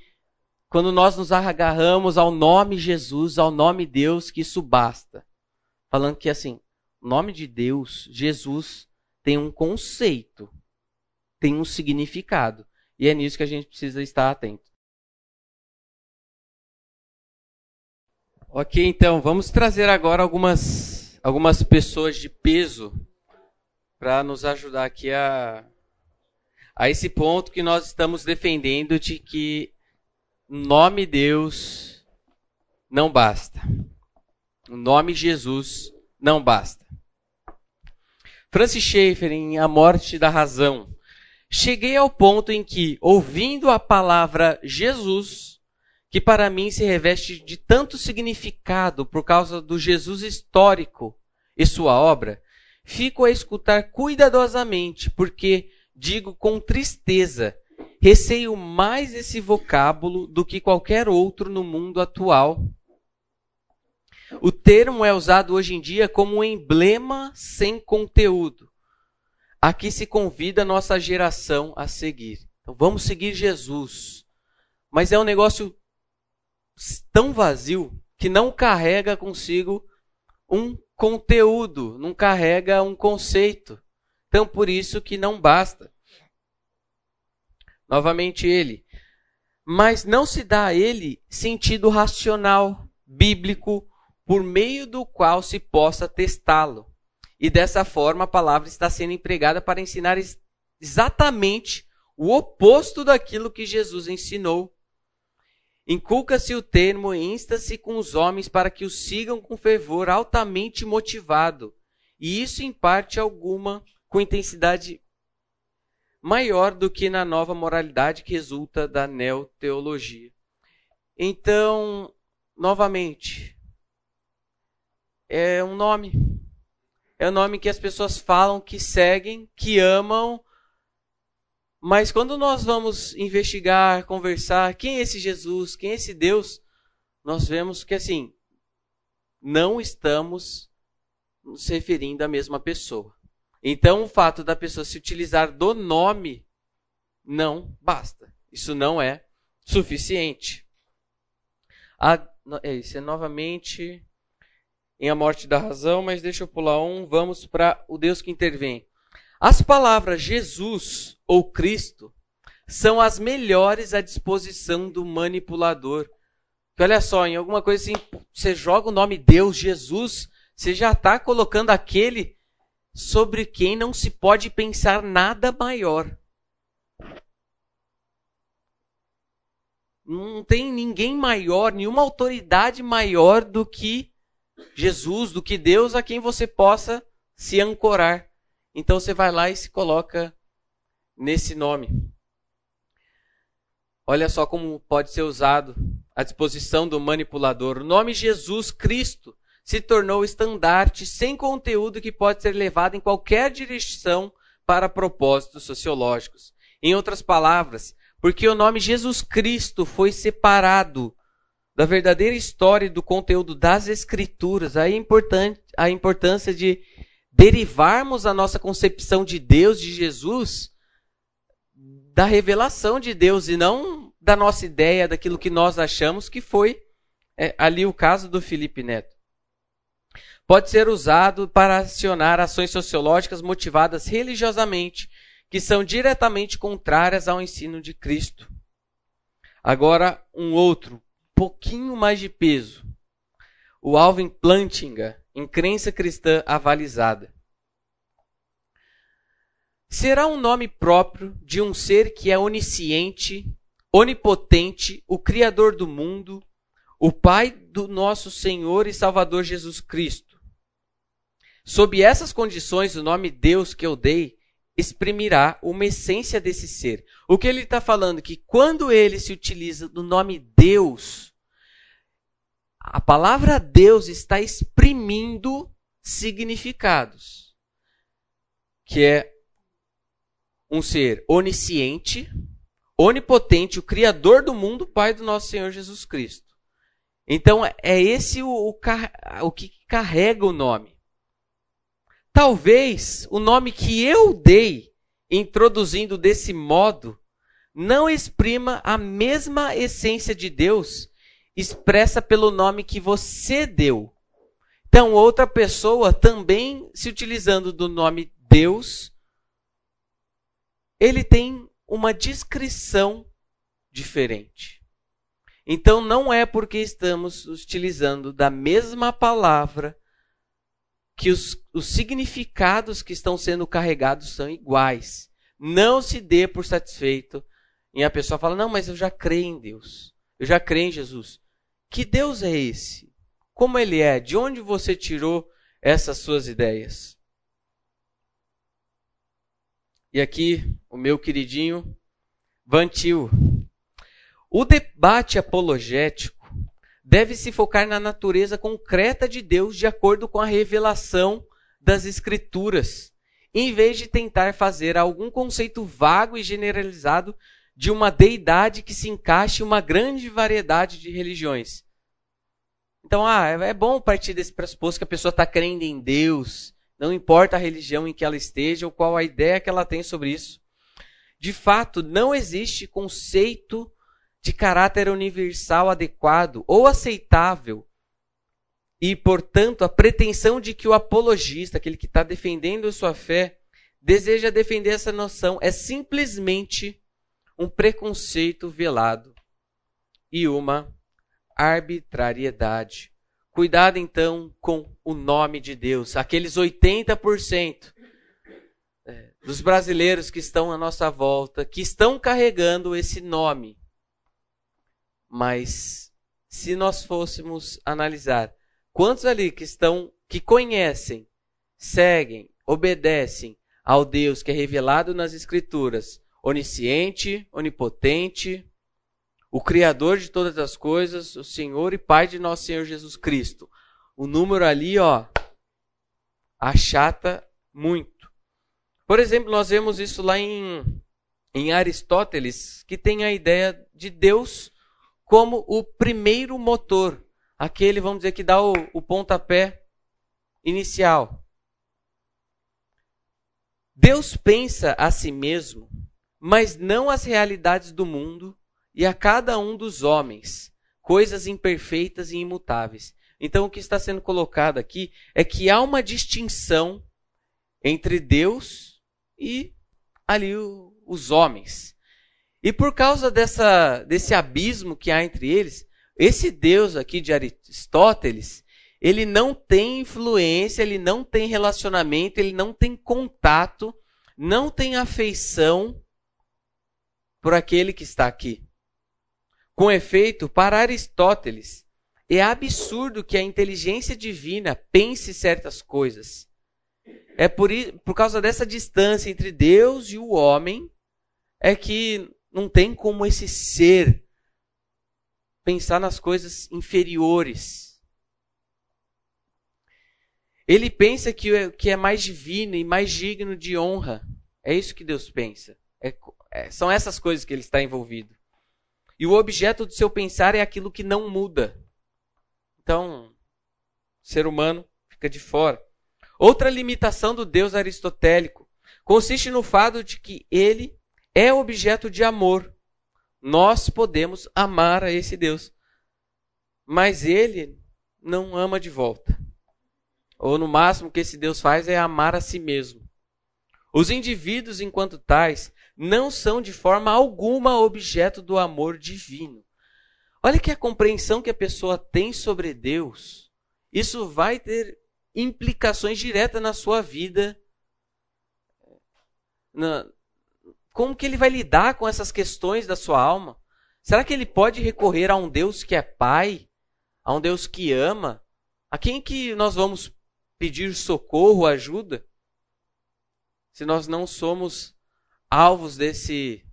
quando nós nos agarramos ao nome Jesus, ao nome Deus, que isso basta. Falando que assim, nome de Deus, Jesus, tem um conceito tem um significado. E é nisso que a gente precisa estar atento. Ok, então vamos trazer agora algumas, algumas pessoas de peso para nos ajudar aqui a, a esse ponto que nós estamos defendendo de que nome Deus não basta. O nome Jesus não basta. Francis Schaeffer, em A Morte da Razão, cheguei ao ponto em que, ouvindo a palavra Jesus, que para mim se reveste de tanto significado por causa do Jesus histórico e sua obra, fico a escutar cuidadosamente, porque digo com tristeza, receio mais esse vocábulo do que qualquer outro no mundo atual. O termo é usado hoje em dia como um emblema sem conteúdo aqui se convida a nossa geração a seguir. Então vamos seguir Jesus. Mas é um negócio tão vazio que não carrega consigo um conteúdo, não carrega um conceito. Então por isso que não basta. Novamente ele. Mas não se dá a ele sentido racional, bíblico, por meio do qual se possa testá-lo. E dessa forma a palavra está sendo empregada para ensinar exatamente o oposto daquilo que Jesus ensinou. Inculca-se o termo e insta-se com os homens para que o sigam com fervor altamente motivado, e isso em parte alguma com intensidade maior do que na nova moralidade que resulta da neoteologia. Então, novamente, é um nome é o nome que as pessoas falam, que seguem, que amam. Mas quando nós vamos investigar, conversar, quem é esse Jesus, quem é esse Deus, nós vemos que assim, não estamos se referindo à mesma pessoa. Então, o fato da pessoa se utilizar do nome não basta. Isso não é suficiente. A, é isso, é novamente em A Morte da Razão, mas deixa eu pular um. Vamos para o Deus que intervém. As palavras Jesus ou Cristo são as melhores à disposição do manipulador. Porque olha só, em alguma coisa assim, você joga o nome Deus, Jesus, você já está colocando aquele sobre quem não se pode pensar nada maior. Não tem ninguém maior, nenhuma autoridade maior do que Jesus, do que Deus a quem você possa se ancorar. Então você vai lá e se coloca nesse nome. Olha só como pode ser usado à disposição do manipulador. O nome Jesus Cristo se tornou estandarte sem conteúdo que pode ser levado em qualquer direção para propósitos sociológicos. Em outras palavras, porque o nome Jesus Cristo foi separado da verdadeira história e do conteúdo das Escrituras, aí é a importância de derivarmos a nossa concepção de Deus, de Jesus, da revelação de Deus e não da nossa ideia, daquilo que nós achamos que foi é, ali o caso do Felipe Neto pode ser usado para acionar ações sociológicas motivadas religiosamente, que são diretamente contrárias ao ensino de Cristo. Agora, um outro, pouquinho mais de peso. O Alvin Plantinga, em Crença Cristã Avalizada. Será um nome próprio de um ser que é onisciente, onipotente, o Criador do mundo, o Pai do nosso Senhor e Salvador Jesus Cristo Sob essas condições, o nome Deus que eu dei exprimirá uma essência desse ser. O que ele está falando? Que quando ele se utiliza do nome Deus, a palavra Deus está exprimindo significados. Que é um ser onisciente, onipotente, o Criador do mundo, Pai do nosso Senhor Jesus Cristo. Então, é esse o, o, o que carrega o nome. Talvez o nome que eu dei, introduzindo desse modo, não exprima a mesma essência de Deus expressa pelo nome que você deu. Então, outra pessoa também se utilizando do nome Deus, ele tem uma descrição diferente. Então, não é porque estamos utilizando da mesma palavra que os, os significados que estão sendo carregados são iguais. Não se dê por satisfeito em a pessoa fala: Não, mas eu já creio em Deus. Eu já creio em Jesus. Que Deus é esse? Como ele é? De onde você tirou essas suas ideias? E aqui, o meu queridinho Vantil. O debate apologético deve se focar na natureza concreta de Deus de acordo com a revelação das Escrituras, em vez de tentar fazer algum conceito vago e generalizado de uma deidade que se encaixe em uma grande variedade de religiões. Então, ah, é bom partir desse pressuposto que a pessoa está crendo em Deus, não importa a religião em que ela esteja ou qual a ideia que ela tem sobre isso. De fato, não existe conceito de caráter universal adequado ou aceitável. E, portanto, a pretensão de que o apologista, aquele que está defendendo sua fé, deseja defender essa noção é simplesmente um preconceito velado e uma arbitrariedade. Cuidado então com o nome de Deus. Aqueles 80% é, dos brasileiros que estão à nossa volta, que estão carregando esse nome mas se nós fôssemos analisar quantos ali que estão que conhecem, seguem, obedecem ao Deus que é revelado nas escrituras, onisciente, onipotente, o criador de todas as coisas, o Senhor e Pai de nosso Senhor Jesus Cristo. O número ali, ó, achata muito. Por exemplo, nós vemos isso lá em, em Aristóteles, que tem a ideia de Deus como o primeiro motor, aquele, vamos dizer, que dá o, o pontapé inicial. Deus pensa a si mesmo, mas não as realidades do mundo e a cada um dos homens, coisas imperfeitas e imutáveis. Então, o que está sendo colocado aqui é que há uma distinção entre Deus e ali os homens. E por causa dessa, desse abismo que há entre eles, esse Deus aqui de Aristóteles, ele não tem influência, ele não tem relacionamento, ele não tem contato, não tem afeição por aquele que está aqui. Com efeito, para Aristóteles, é absurdo que a inteligência divina pense certas coisas. É por, por causa dessa distância entre Deus e o homem é que não tem como esse ser pensar nas coisas inferiores. Ele pensa que é, que é mais divino e mais digno de honra. É isso que Deus pensa. É, é, são essas coisas que ele está envolvido. E o objeto do seu pensar é aquilo que não muda. Então, o ser humano fica de fora. Outra limitação do Deus aristotélico consiste no fato de que ele é objeto de amor. Nós podemos amar a esse Deus, mas ele não ama de volta. Ou no máximo que esse Deus faz é amar a si mesmo. Os indivíduos, enquanto tais, não são de forma alguma objeto do amor divino. Olha que a compreensão que a pessoa tem sobre Deus, isso vai ter implicações diretas na sua vida. Na, como que ele vai lidar com essas questões da sua alma? Será que ele pode recorrer a um Deus que é pai? A um Deus que ama? A quem que nós vamos pedir socorro, ajuda? Se nós não somos alvos desse,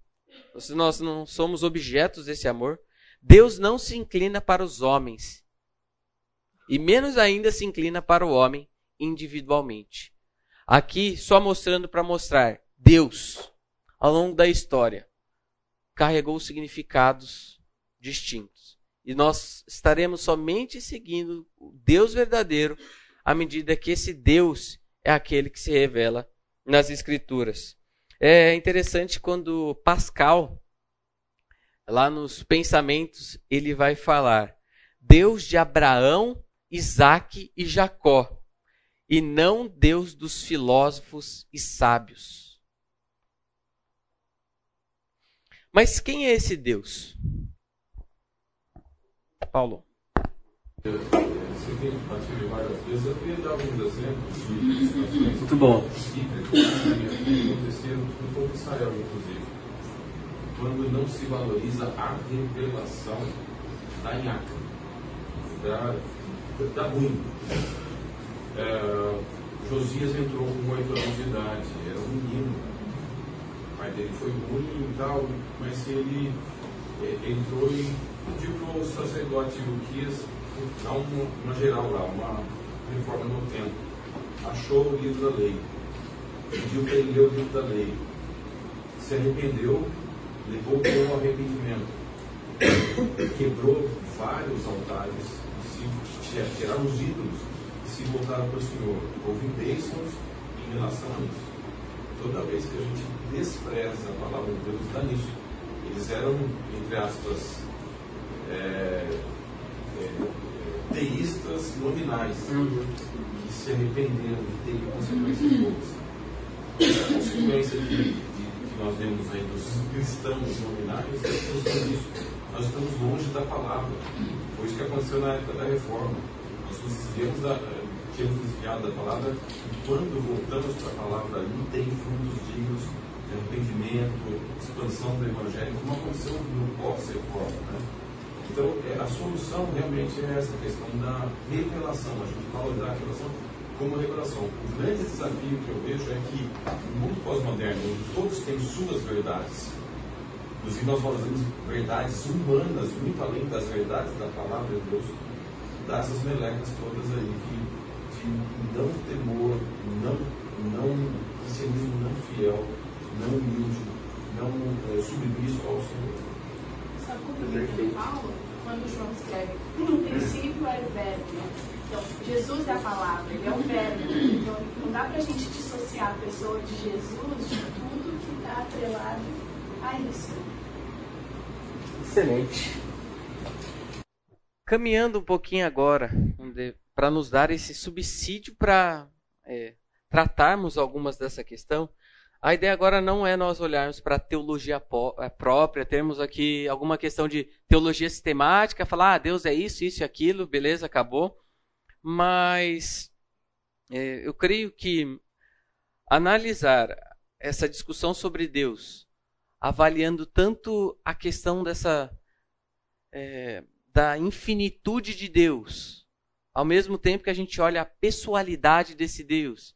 se nós não somos objetos desse amor, Deus não se inclina para os homens. E menos ainda se inclina para o homem individualmente. Aqui, só mostrando para mostrar, Deus, ao longo da história, carregou significados distintos. E nós estaremos somente seguindo o Deus verdadeiro à medida que esse Deus é aquele que se revela nas Escrituras. É interessante quando Pascal lá nos pensamentos, ele vai falar: Deus de Abraão, Isaac e Jacó, e não Deus dos filósofos e sábios. Mas quem é esse Deus? Paulo. Muito bom. Aconteceram no povo de Israel, inclusive quando não se valoriza a revelação da nhaca, da, da ruim. É, Josias entrou com oito anos de idade, era um menino. O pai dele foi ruim e tal, mas ele é, entrou e pediu para o sacerdote Luquias dar uma, uma geral lá, uma reforma no tempo. Achou o livro da lei, pediu para ele ler o livro da lei. Se arrependeu levou com arrependimento. Quebrou vários altares, se, tiraram os ídolos e se voltaram para o Senhor. Houve bênçãos em relação a isso. Toda vez que a gente despreza a palavra de Deus, dá nisso. Eles eram, entre aspas, é, é, teístas nominais, que se arrependeram de ter consequências boas. A consequência de que nós vemos aí dos cristãos nominais, nós estamos longe da palavra. Foi isso que aconteceu na época da reforma. Nós nos desviamos da, tínhamos desviado da palavra e quando voltamos para a palavra ali tem frutos dignos de arrependimento, expansão do evangelho, como aconteceu no pós-reforma. Né? Então, é, a solução realmente é essa questão da revelação, a gente valorizar a revelação como revelação. O grande desafio que eu vejo é que no mundo pós-moderno, onde todos têm suas verdades, inclusive nós valorizamos verdades humanas muito além das verdades da palavra de Deus, dá essas melecas todas aí de não temor, não, não cristianismo não fiel, não humilde, não é, submisso ao Senhor. Sabe como é Paulo, quando João escreve, no princípio era o verbo, né? Então, Jesus é a palavra, ele é o verbo. Então, não dá para a gente dissociar a pessoa de Jesus de tudo que está atrelado a isso. Excelente. Caminhando um pouquinho agora, para nos dar esse subsídio para é, tratarmos algumas dessa questão, a ideia agora não é nós olharmos para a teologia é, própria, termos aqui alguma questão de teologia sistemática, falar, ah, Deus é isso, isso e aquilo, beleza, acabou. Mas é, eu creio que analisar essa discussão sobre Deus, avaliando tanto a questão dessa é, da infinitude de Deus, ao mesmo tempo que a gente olha a pessoalidade desse Deus,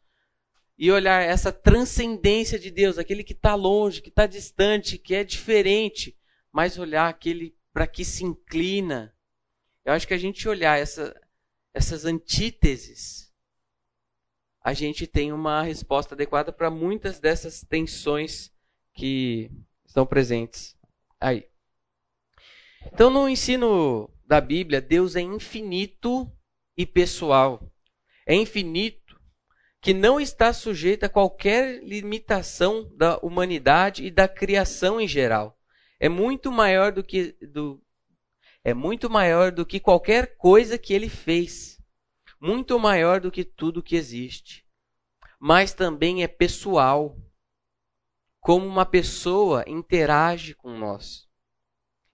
e olhar essa transcendência de Deus, aquele que está longe, que está distante, que é diferente, mas olhar aquele para que se inclina. Eu acho que a gente olhar essa, essas antíteses, a gente tem uma resposta adequada para muitas dessas tensões que estão presentes aí. Então, no ensino da Bíblia, Deus é infinito e pessoal. É infinito que não está sujeita a qualquer limitação da humanidade e da criação em geral. É muito maior do que do, é muito maior do que qualquer coisa que ele fez. Muito maior do que tudo que existe. Mas também é pessoal. Como uma pessoa interage com nós.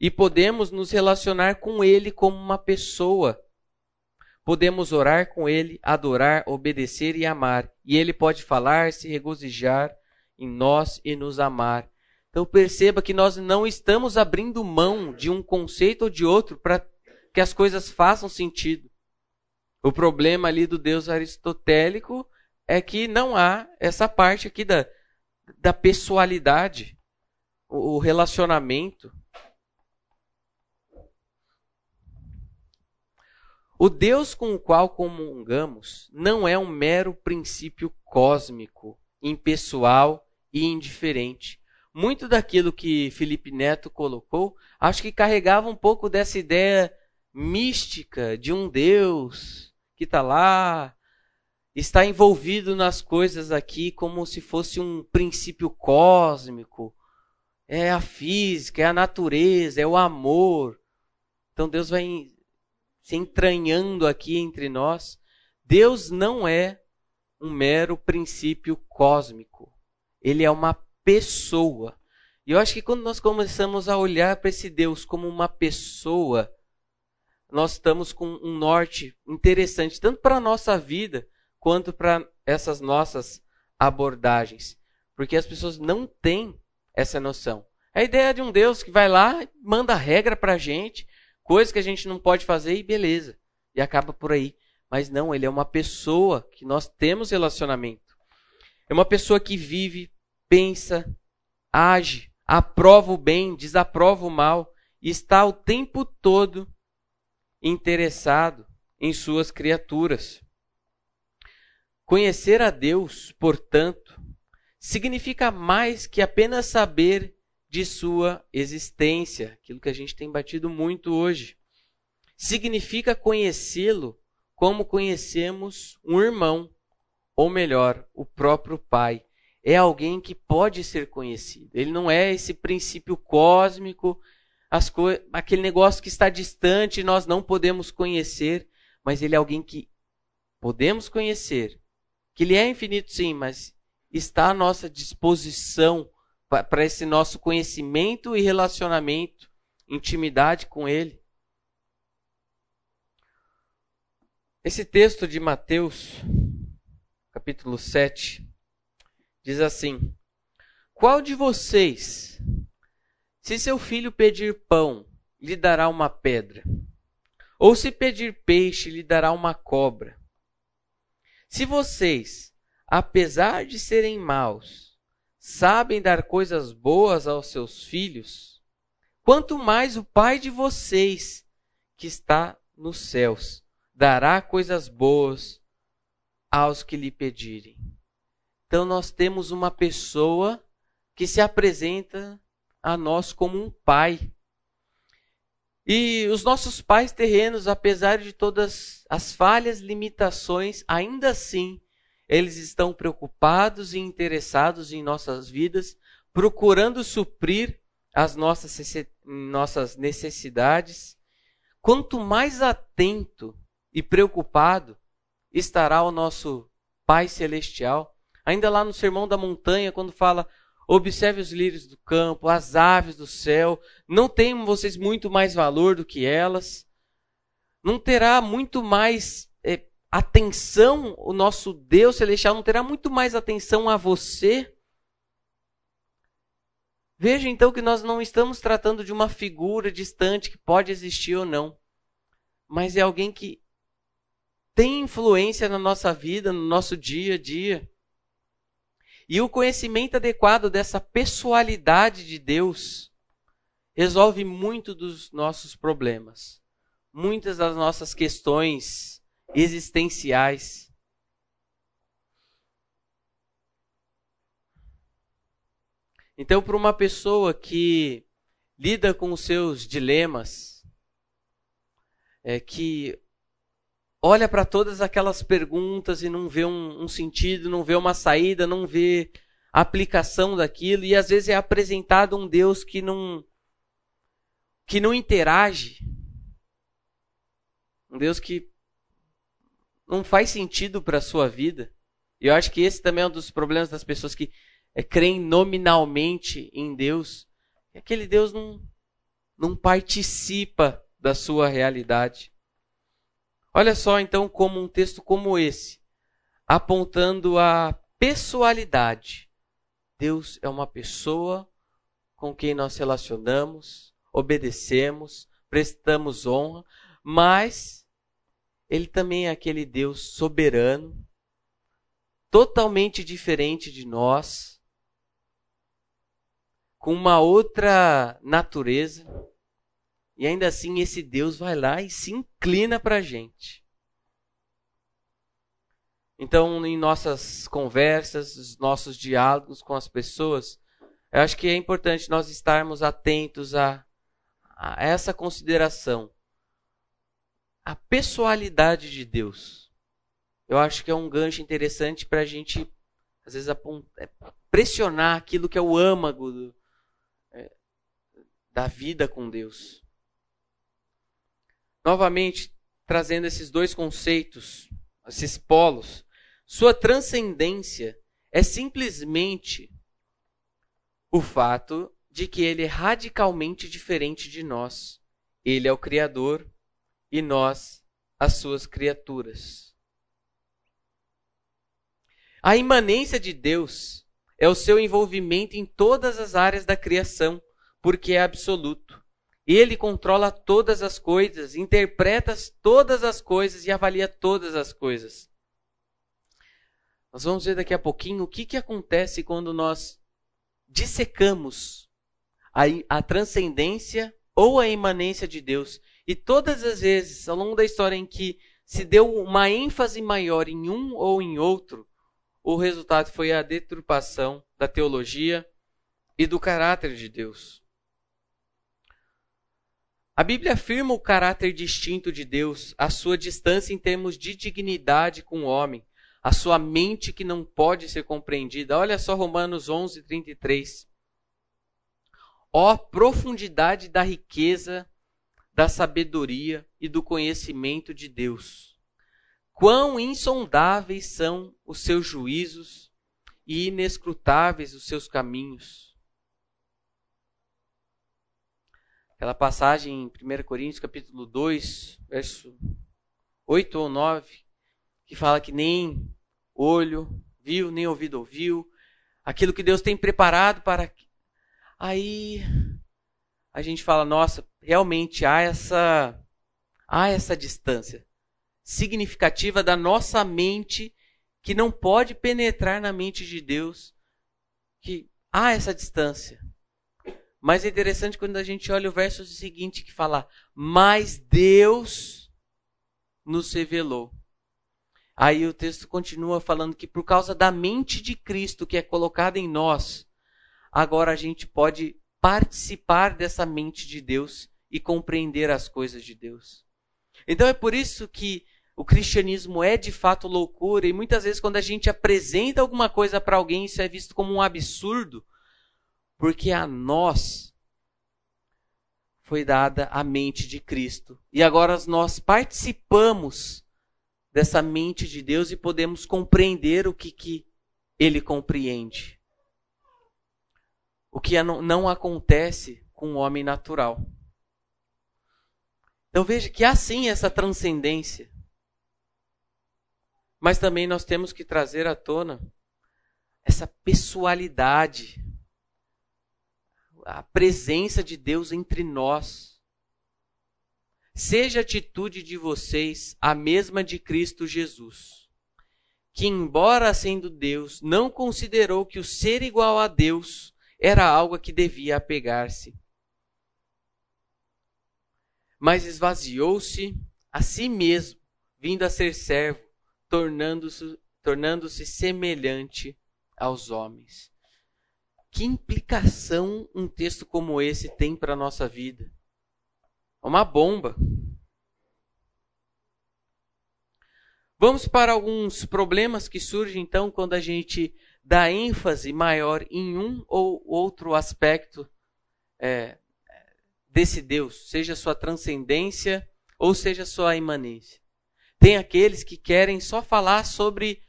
E podemos nos relacionar com ele como uma pessoa Podemos orar com Ele, adorar, obedecer e amar. E Ele pode falar, se regozijar em nós e nos amar. Então perceba que nós não estamos abrindo mão de um conceito ou de outro para que as coisas façam sentido. O problema ali do Deus aristotélico é que não há essa parte aqui da, da pessoalidade, o relacionamento. O Deus com o qual comungamos não é um mero princípio cósmico, impessoal e indiferente. Muito daquilo que Felipe Neto colocou, acho que carregava um pouco dessa ideia mística de um Deus que está lá, está envolvido nas coisas aqui como se fosse um princípio cósmico. É a física, é a natureza, é o amor. Então Deus vai se entranhando aqui entre nós, Deus não é um mero princípio cósmico. Ele é uma pessoa. E eu acho que quando nós começamos a olhar para esse Deus como uma pessoa, nós estamos com um norte interessante, tanto para a nossa vida, quanto para essas nossas abordagens. Porque as pessoas não têm essa noção. A ideia de um Deus que vai lá, manda regra para a gente, coisas que a gente não pode fazer e beleza. E acaba por aí. Mas não, ele é uma pessoa que nós temos relacionamento. É uma pessoa que vive, pensa, age, aprova o bem, desaprova o mal e está o tempo todo interessado em suas criaturas. Conhecer a Deus, portanto, significa mais que apenas saber de sua existência, aquilo que a gente tem batido muito hoje. Significa conhecê-lo como conhecemos um irmão, ou melhor, o próprio Pai. É alguém que pode ser conhecido. Ele não é esse princípio cósmico, aquele negócio que está distante e nós não podemos conhecer, mas ele é alguém que podemos conhecer. Que ele é infinito, sim, mas está à nossa disposição para esse nosso conhecimento e relacionamento, intimidade com Ele. Esse texto de Mateus, capítulo 7, diz assim: Qual de vocês, se seu filho pedir pão, lhe dará uma pedra? Ou se pedir peixe, lhe dará uma cobra? Se vocês, apesar de serem maus, sabem dar coisas boas aos seus filhos, quanto mais o Pai de vocês, que está nos céus, dará coisas boas aos que lhe pedirem. Então nós temos uma pessoa que se apresenta a nós como um pai. E os nossos pais terrenos, apesar de todas as falhas, limitações, ainda assim, eles estão preocupados e interessados em nossas vidas, procurando suprir as nossas, necessidades. Quanto mais atento e preocupado estará o nosso Pai Celestial, ainda lá no Sermão da Montanha, quando fala Observe os lírios do campo, as aves do céu. Não têm vocês muito mais valor do que elas? Não terá muito mais atenção o nosso Deus celestial? Não terá muito mais atenção a você? Veja então que nós não estamos tratando de uma figura distante que pode existir ou não, mas é alguém que tem influência na nossa vida, no nosso dia a dia. E o conhecimento adequado dessa pessoalidade de Deus resolve muito dos nossos problemas, muitas das nossas questões existenciais. Então, para uma pessoa que lida com os seus dilemas, é, que olha para todas aquelas perguntas e não vê um, um, sentido, não vê uma saída, não vê aplicação daquilo e às vezes é apresentado um Deus que não que não interage, um Deus que não faz sentido para a sua vida. E eu acho que esse também é um dos problemas das pessoas que é, creem nominalmente em Deus. Aquele Deus não, não participa da sua realidade. Olha só então como um texto como esse, apontando a pessoalidade. Deus é uma pessoa com quem nós relacionamos, obedecemos, prestamos honra, mas ele também é aquele Deus soberano, totalmente diferente de nós, com uma outra natureza, e ainda assim esse Deus vai lá e se inclina para a gente. Então, em nossas conversas, os nossos diálogos com as pessoas, eu acho que é importante nós estarmos atentos a, a essa consideração. A pessoalidade de Deus. Eu acho que é um gancho interessante para a gente, às vezes, é, pressionar aquilo que é o âmago do, é, da vida com Deus. Novamente, trazendo esses dois conceitos, esses polos, sua transcendência é simplesmente o fato de que ele é radicalmente diferente de nós. Ele é o Criador e nós, as suas criaturas. A imanência de Deus é o seu envolvimento em todas as áreas da criação, porque é absoluto. Ele controla todas as coisas, interpreta todas as coisas e avalia todas as coisas. Nós vamos ver daqui a pouquinho o que, que acontece quando nós dissecamos a, a transcendência ou a imanência de Deus. E todas as vezes, ao longo da história em que se deu uma ênfase maior em um ou em outro, o resultado foi a deturpação da teologia e do caráter de Deus. A Bíblia afirma o caráter distinto de Deus, a sua distância em termos de dignidade com o homem, a sua mente que não pode ser compreendida. Olha só Romanos 11, 33. Ó profundidade da riqueza, da sabedoria e do conhecimento de Deus! Quão insondáveis são os seus juízos e inescrutáveis os seus caminhos! Aquela passagem em 1 Coríntios capítulo 2, verso 8 ou 9, que fala que nem olho viu, nem ouvido ouviu, aquilo que Deus tem preparado para. Aí a gente fala, nossa, realmente há essa há essa distância significativa da nossa mente que não pode penetrar na mente de Deus, que há essa distância. Mas é interessante quando a gente olha o verso seguinte que fala: Mas Deus nos revelou. Aí o texto continua falando que por causa da mente de Cristo que é colocada em nós, agora a gente pode participar dessa mente de Deus e compreender as coisas de Deus. Então é por isso que o cristianismo é de fato loucura e muitas vezes quando a gente apresenta alguma coisa para alguém isso é visto como um absurdo, porque a nós foi dada a mente de Cristo. E agora nós participamos dessa mente de Deus e podemos compreender o que, que ele compreende. O que não acontece com o homem natural. Então veja que há sim essa transcendência. Mas também nós temos que trazer à tona essa pessoalidade, a presença de Deus entre nós. Seja a atitude de vocês a mesma de Cristo Jesus, que, embora sendo Deus, não considerou que o ser igual a Deus era algo a que devia apegar-se. Mas esvaziou-se a si mesmo, vindo a ser servo, tornando-se tornando semelhante aos homens. Que implicação um texto como esse tem para a nossa vida? Uma bomba. Vamos para alguns problemas que surgem então quando a gente dá ênfase maior em um ou outro aspecto é, desse Deus, seja sua transcendência ou seja sua imanência. Tem aqueles que querem só falar sobre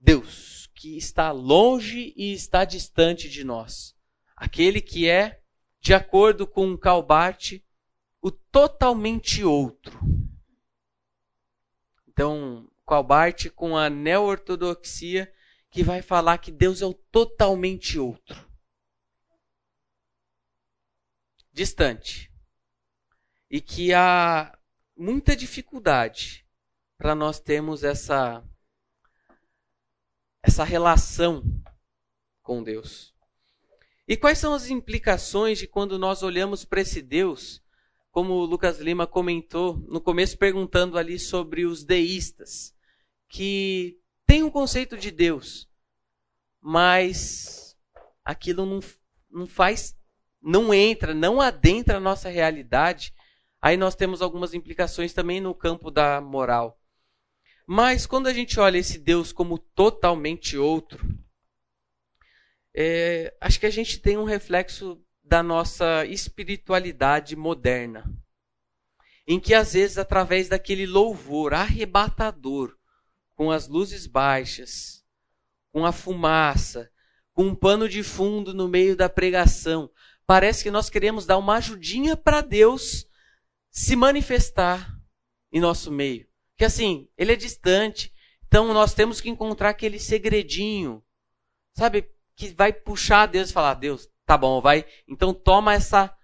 Deus, que está longe e está distante de nós. Aquele que é, de acordo com Calbart, o totalmente outro. Então, Calbart com a neo-ortodoxia que vai falar que Deus é o totalmente outro. Distante. E que há muita dificuldade para nós termos essa essa relação com Deus. E quais são as implicações de quando nós olhamos para esse Deus como o Lucas Lima comentou no começo, perguntando ali sobre os deístas, que tem um conceito de Deus, mas aquilo não, não faz, não entra, não adentra a nossa realidade. Aí nós temos algumas implicações também no campo da moral. Mas quando a gente olha esse Deus como totalmente outro, é, acho que a gente tem um reflexo da nossa espiritualidade moderna. Em que, às vezes, através daquele louvor arrebatador, com as luzes baixas, com a fumaça, com um pano de fundo no meio da pregação, parece que nós queremos dar uma ajudinha para Deus se manifestar em nosso meio. Que assim, ele é distante, então nós temos que encontrar aquele segredinho, sabe, que vai puxar Deus e falar: Deus, Tá bom, vai. Então toma essa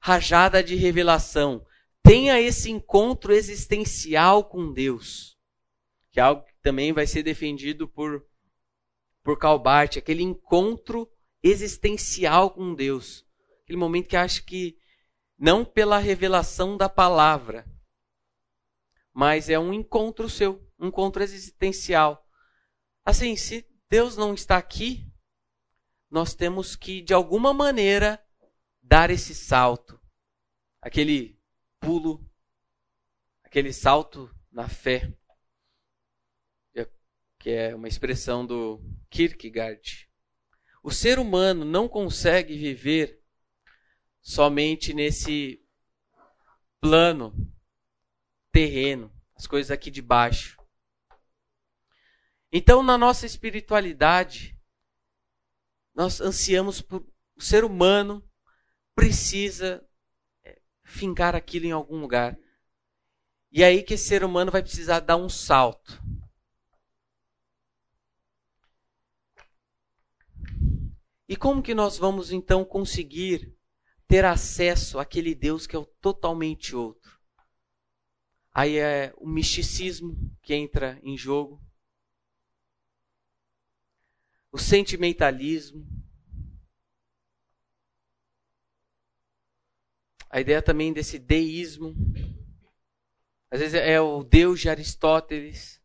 rajada de revelação. Tenha esse encontro existencial com Deus. Que é algo que também vai ser defendido por, por Calbart, aquele encontro existencial com Deus. Aquele momento que acha que não pela revelação da palavra, mas é um encontro seu, um encontro existencial. Assim, se Deus não está aqui, nós temos que, de alguma maneira, dar esse salto. Aquele pulo, aquele salto na fé. Que é uma expressão do Kierkegaard. O ser humano não consegue viver somente nesse plano terreno, as coisas aqui de baixo. Então, na nossa espiritualidade, nós ansiamos por. O ser humano precisa é, fincar aquilo em algum lugar. E é aí que esse ser humano vai precisar dar um salto. E como que nós vamos então conseguir ter acesso àquele Deus que é o totalmente outro? Aí é o misticismo que entra em jogo o sentimentalismo. A ideia também desse deísmo. Às vezes é o Deus de Aristóteles.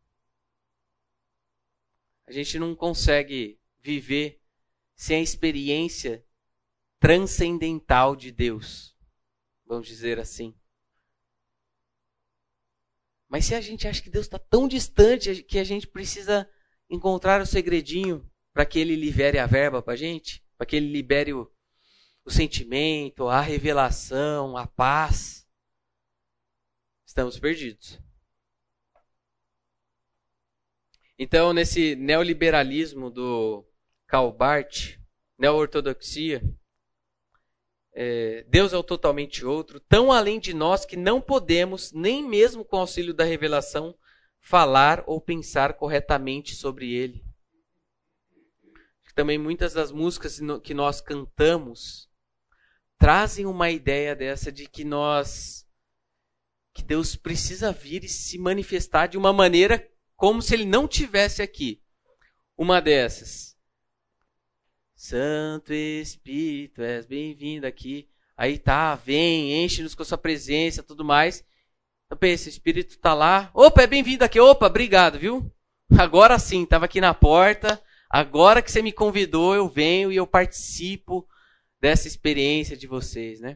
A gente não consegue viver sem a experiência transcendental de Deus. vamos dizer assim. Mas se a gente acha que Deus está tão distante que a gente precisa encontrar o segredinho para que Ele libere a verba para a gente, para que Ele libere o, o sentimento, a revelação, a paz, estamos perdidos. Então, nesse neoliberalismo do Karl Barth, neo-ortodoxia, é, Deus é o totalmente outro, tão além de nós que não podemos, nem mesmo com auxílio da revelação, falar ou pensar corretamente sobre ele. Também muitas das músicas que nós cantamos trazem uma ideia dessa de que nós que Deus precisa vir e se manifestar de uma maneira como se ele não tivesse aqui. Uma dessas. Santo Espírito, és bem-vindo aqui. Aí tá, vem, enche-nos com sua presença, tudo mais. Eu penso, Espírito tá lá. Opa, é bem-vindo aqui. Opa, obrigado, viu? Agora sim, tava aqui na porta. Agora que você me convidou, eu venho e eu participo dessa experiência de vocês, né?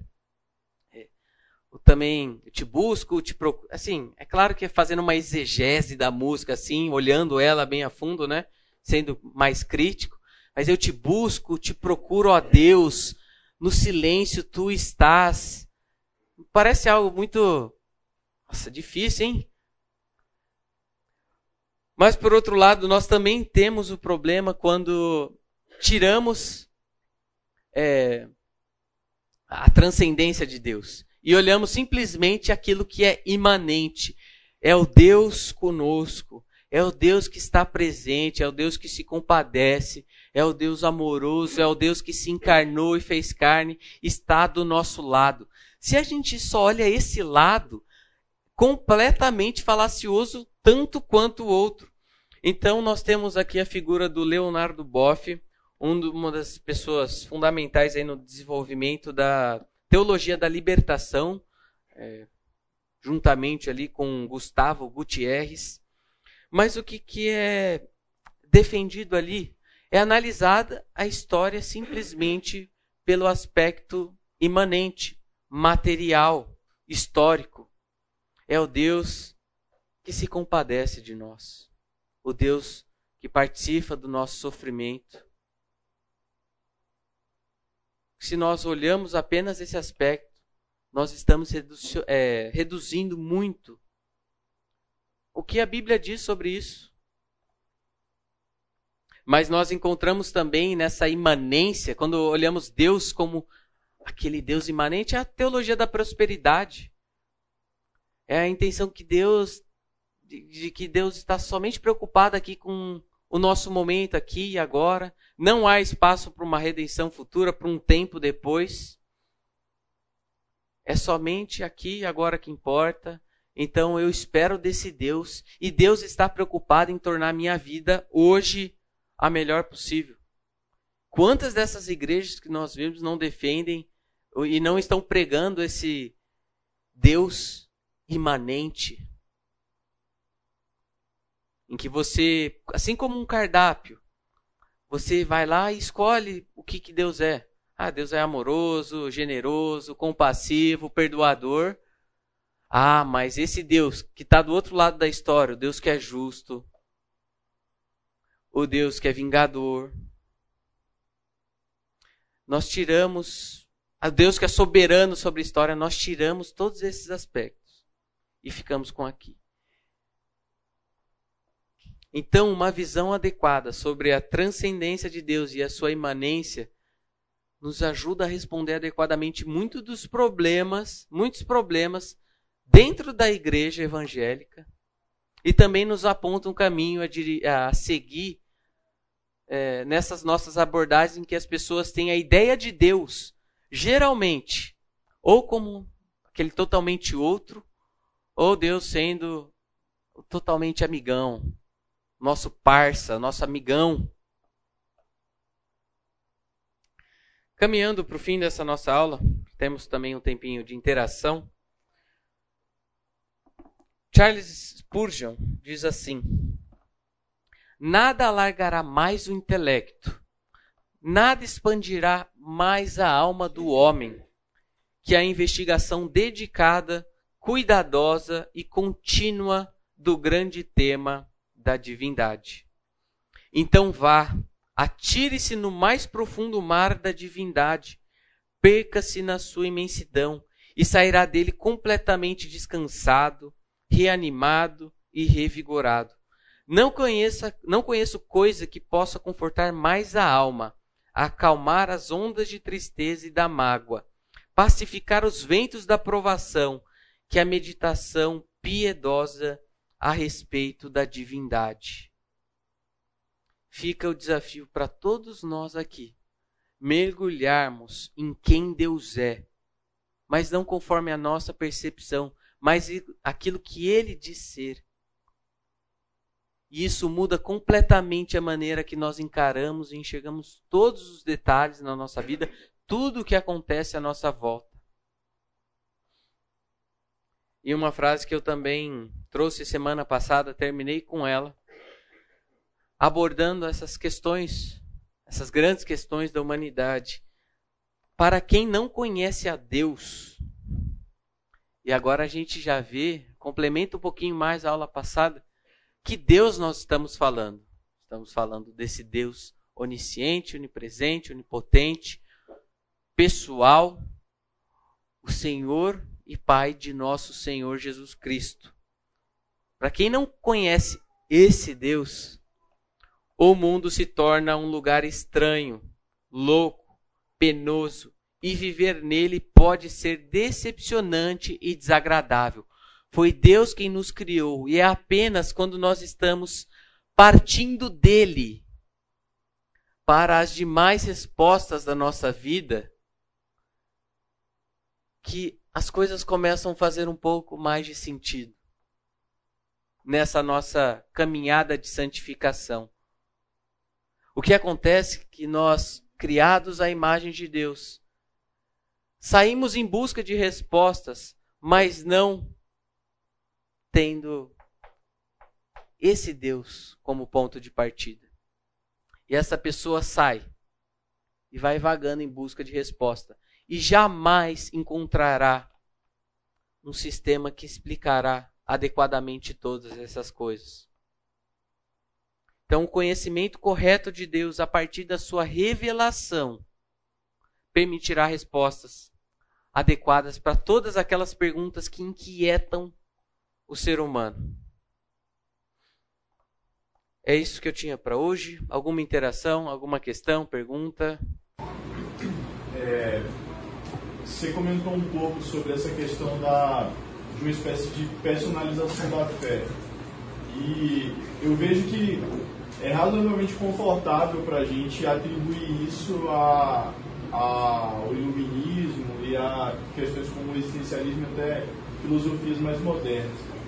eu também te busco, te procuro. Assim, é claro que é fazendo uma exegese da música, assim, olhando ela bem a fundo, né? Sendo mais crítico. Mas eu te busco, te procuro, ó Deus. No silêncio tu estás. Parece algo muito. Nossa, difícil, hein? Mas por outro lado, nós também temos o problema quando tiramos é, a transcendência de Deus e olhamos simplesmente aquilo que é imanente. É o Deus conosco, é o Deus que está presente, é o Deus que se compadece, é o Deus amoroso, é o Deus que se encarnou e fez carne, está do nosso lado. Se a gente só olha esse lado, completamente falacioso tanto quanto o outro. Então nós temos aqui a figura do Leonardo Boff, uma das pessoas fundamentais aí no desenvolvimento da Teologia da Libertação, é, juntamente ali com Gustavo Gutierrez. Mas o que, que é defendido ali é analisada a história simplesmente pelo aspecto imanente, material, histórico. É o Deus que se compadece de nós, o Deus que participa do nosso sofrimento, se nós olhamos apenas esse aspecto, nós estamos redu é, reduzindo muito o que a Bíblia diz sobre isso. Mas nós encontramos também nessa imanência, quando olhamos Deus como aquele Deus imanente, é a teologia da prosperidade. É a intenção que Deus de, de que Deus está somente preocupado aqui com o nosso momento aqui e agora. Não há espaço para uma redenção futura, para um tempo depois. É somente aqui e agora que importa. Então eu espero desse Deus e Deus está preocupado em tornar minha vida hoje a melhor possível. Quantas dessas igrejas que nós vemos não defendem e não estão pregando esse Deus imanente, em que você, assim como um cardápio, você vai lá e escolhe o que, que Deus é. Ah, Deus é amoroso, generoso, compassivo, perdoador. Ah, mas esse Deus que está do outro lado da história, o Deus que é justo, o Deus que é vingador. Nós tiramos, a Deus que é soberano sobre a história, nós tiramos todos esses aspectos e ficamos com aqui. Então, uma visão adequada sobre a transcendência de Deus e a sua imanência nos ajuda a responder adequadamente muitos dos problemas, muitos problemas dentro da igreja evangélica e também nos aponta um caminho a, a seguir é, nessas nossas abordagens em que as pessoas têm a ideia de Deus, geralmente, ou como aquele totalmente outro, ou Deus sendo totalmente amigão, nosso parça, nosso amigão. Caminhando para o fim dessa nossa aula, temos também um tempinho de interação. Charles Spurgeon diz assim: Nada alargará mais o intelecto, nada expandirá mais a alma do homem que a investigação dedicada, cuidadosa e contínua do grande tema da divindade. Então vá, atire-se no mais profundo mar da divindade, perca-se na sua imensidão e sairá dele completamente descansado, reanimado e revigorado. Não, conheça, não conheço coisa que possa confortar mais a alma, acalmar as ondas de tristeza e da mágoa, pacificar os ventos da provação, que a meditação piedosa a respeito da divindade. Fica o desafio para todos nós aqui mergulharmos em quem Deus é, mas não conforme a nossa percepção, mas aquilo que ele diz ser. E isso muda completamente a maneira que nós encaramos e enxergamos todos os detalhes na nossa vida, tudo o que acontece à nossa volta. E uma frase que eu também trouxe semana passada, terminei com ela, abordando essas questões, essas grandes questões da humanidade. Para quem não conhece a Deus, e agora a gente já vê, complementa um pouquinho mais a aula passada, que Deus nós estamos falando? Estamos falando desse Deus onisciente, onipresente, onipotente, pessoal, o Senhor e Pai de nosso Senhor Jesus Cristo. Para quem não conhece esse Deus, o mundo se torna um lugar estranho, louco, penoso, e viver nele pode ser decepcionante e desagradável. Foi Deus quem nos criou e é apenas quando nós estamos partindo dele para as demais respostas da nossa vida que as coisas começam a fazer um pouco mais de sentido nessa nossa caminhada de santificação. O que acontece é que nós, criados à imagem de Deus, saímos em busca de respostas, mas não tendo esse Deus como ponto de partida. E essa pessoa sai e vai vagando em busca de resposta e jamais encontrará um sistema que explicará adequadamente todas essas coisas. Então, o conhecimento correto de Deus a partir da sua revelação permitirá respostas adequadas para todas aquelas perguntas que inquietam o ser humano. É isso que eu tinha para hoje. Alguma interação, alguma questão, pergunta? É, você comentou um pouco sobre essa questão da, de uma espécie de personalização da fé. E eu vejo que é razoavelmente confortável para a gente atribuir isso a, ao iluminismo e a questões como o existencialismo e até filosofias mais modernas.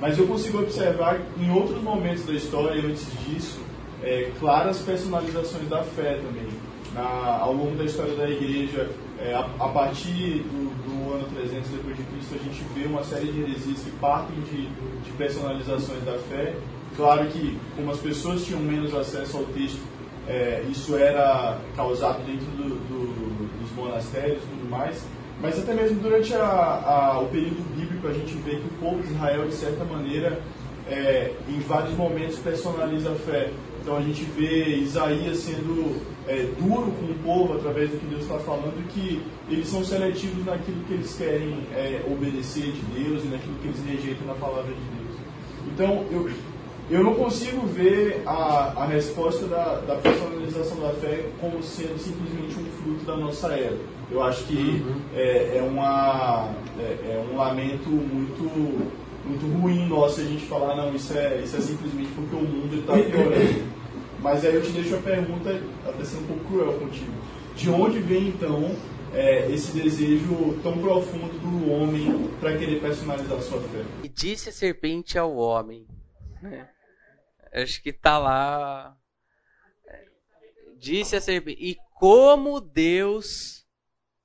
Mas eu consigo observar em outros momentos da história, antes disso, é, claras personalizações da fé também. Na, ao longo da história da igreja, é, a, a, partir do, do, ano 300 depois de Cristo, a gente vê uma série de heresias que partem de, de personalizações da fé. Claro que, como as pessoas tinham menos acesso ao texto, é, isso era causado dentro do, do, dos monastérios e tudo mais, mas até mesmo durante a, a, o período bíblico a gente vê que o povo de Israel, de certa maneira, é, em vários momentos personaliza a fé. Então a gente vê Isaías sendo é, duro com o povo através do que Deus está falando, que eles são seletivos naquilo que eles querem é, obedecer de Deus e naquilo que eles rejeitam na palavra de Deus. Então eu, eu não consigo ver a, a resposta da, da personalização da fé como sendo simplesmente um fruto da nossa era. Eu acho que uhum. é, é, uma, é, é, um lamento muito, muito ruim nosso a gente falar, não, isso é, isso é simplesmente porque o mundo está piorando. *laughs* Mas aí eu te deixo a pergunta, até ser um pouco cruel contigo. De onde vem então é, esse desejo tão profundo do homem para querer personalizar a sua fé? E disse a serpente ao homem. Né? Acho que está lá. Disse a serpente. E como Deus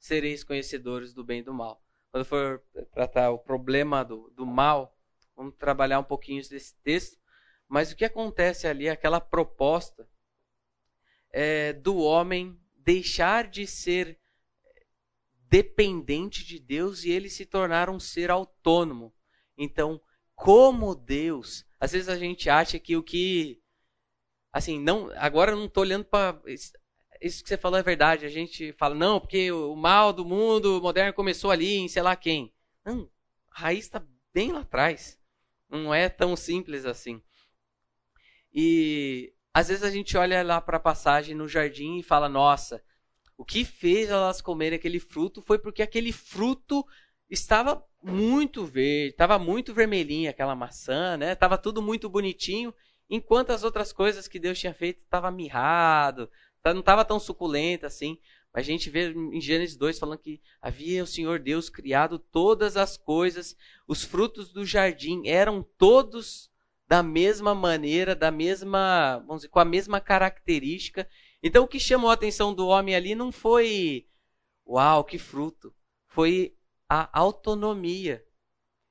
sereis conhecedores do bem e do mal. Quando for tratar o problema do, do mal, vamos trabalhar um pouquinho desse texto. Mas o que acontece ali, aquela proposta é, do homem deixar de ser dependente de Deus e ele se tornar um ser autônomo. Então, como Deus, às vezes a gente acha que o que assim, não, agora eu não estou olhando para isso que você falou é verdade. A gente fala, não, porque o mal do mundo moderno começou ali em sei lá quem. Não, a raiz está bem lá atrás. Não é tão simples assim. E às vezes a gente olha lá para a passagem no jardim e fala, nossa, o que fez elas comerem aquele fruto foi porque aquele fruto estava muito verde, estava muito vermelhinho aquela maçã, né? Tava tudo muito bonitinho, enquanto as outras coisas que Deus tinha feito estava mirrado, Não estava tão suculenta assim. Mas a gente vê em Gênesis 2 falando que havia o Senhor Deus criado todas as coisas, os frutos do jardim eram todos da mesma maneira, da mesma, vamos dizer, com a mesma característica. Então o que chamou a atenção do homem ali não foi uau, que fruto, foi a autonomia.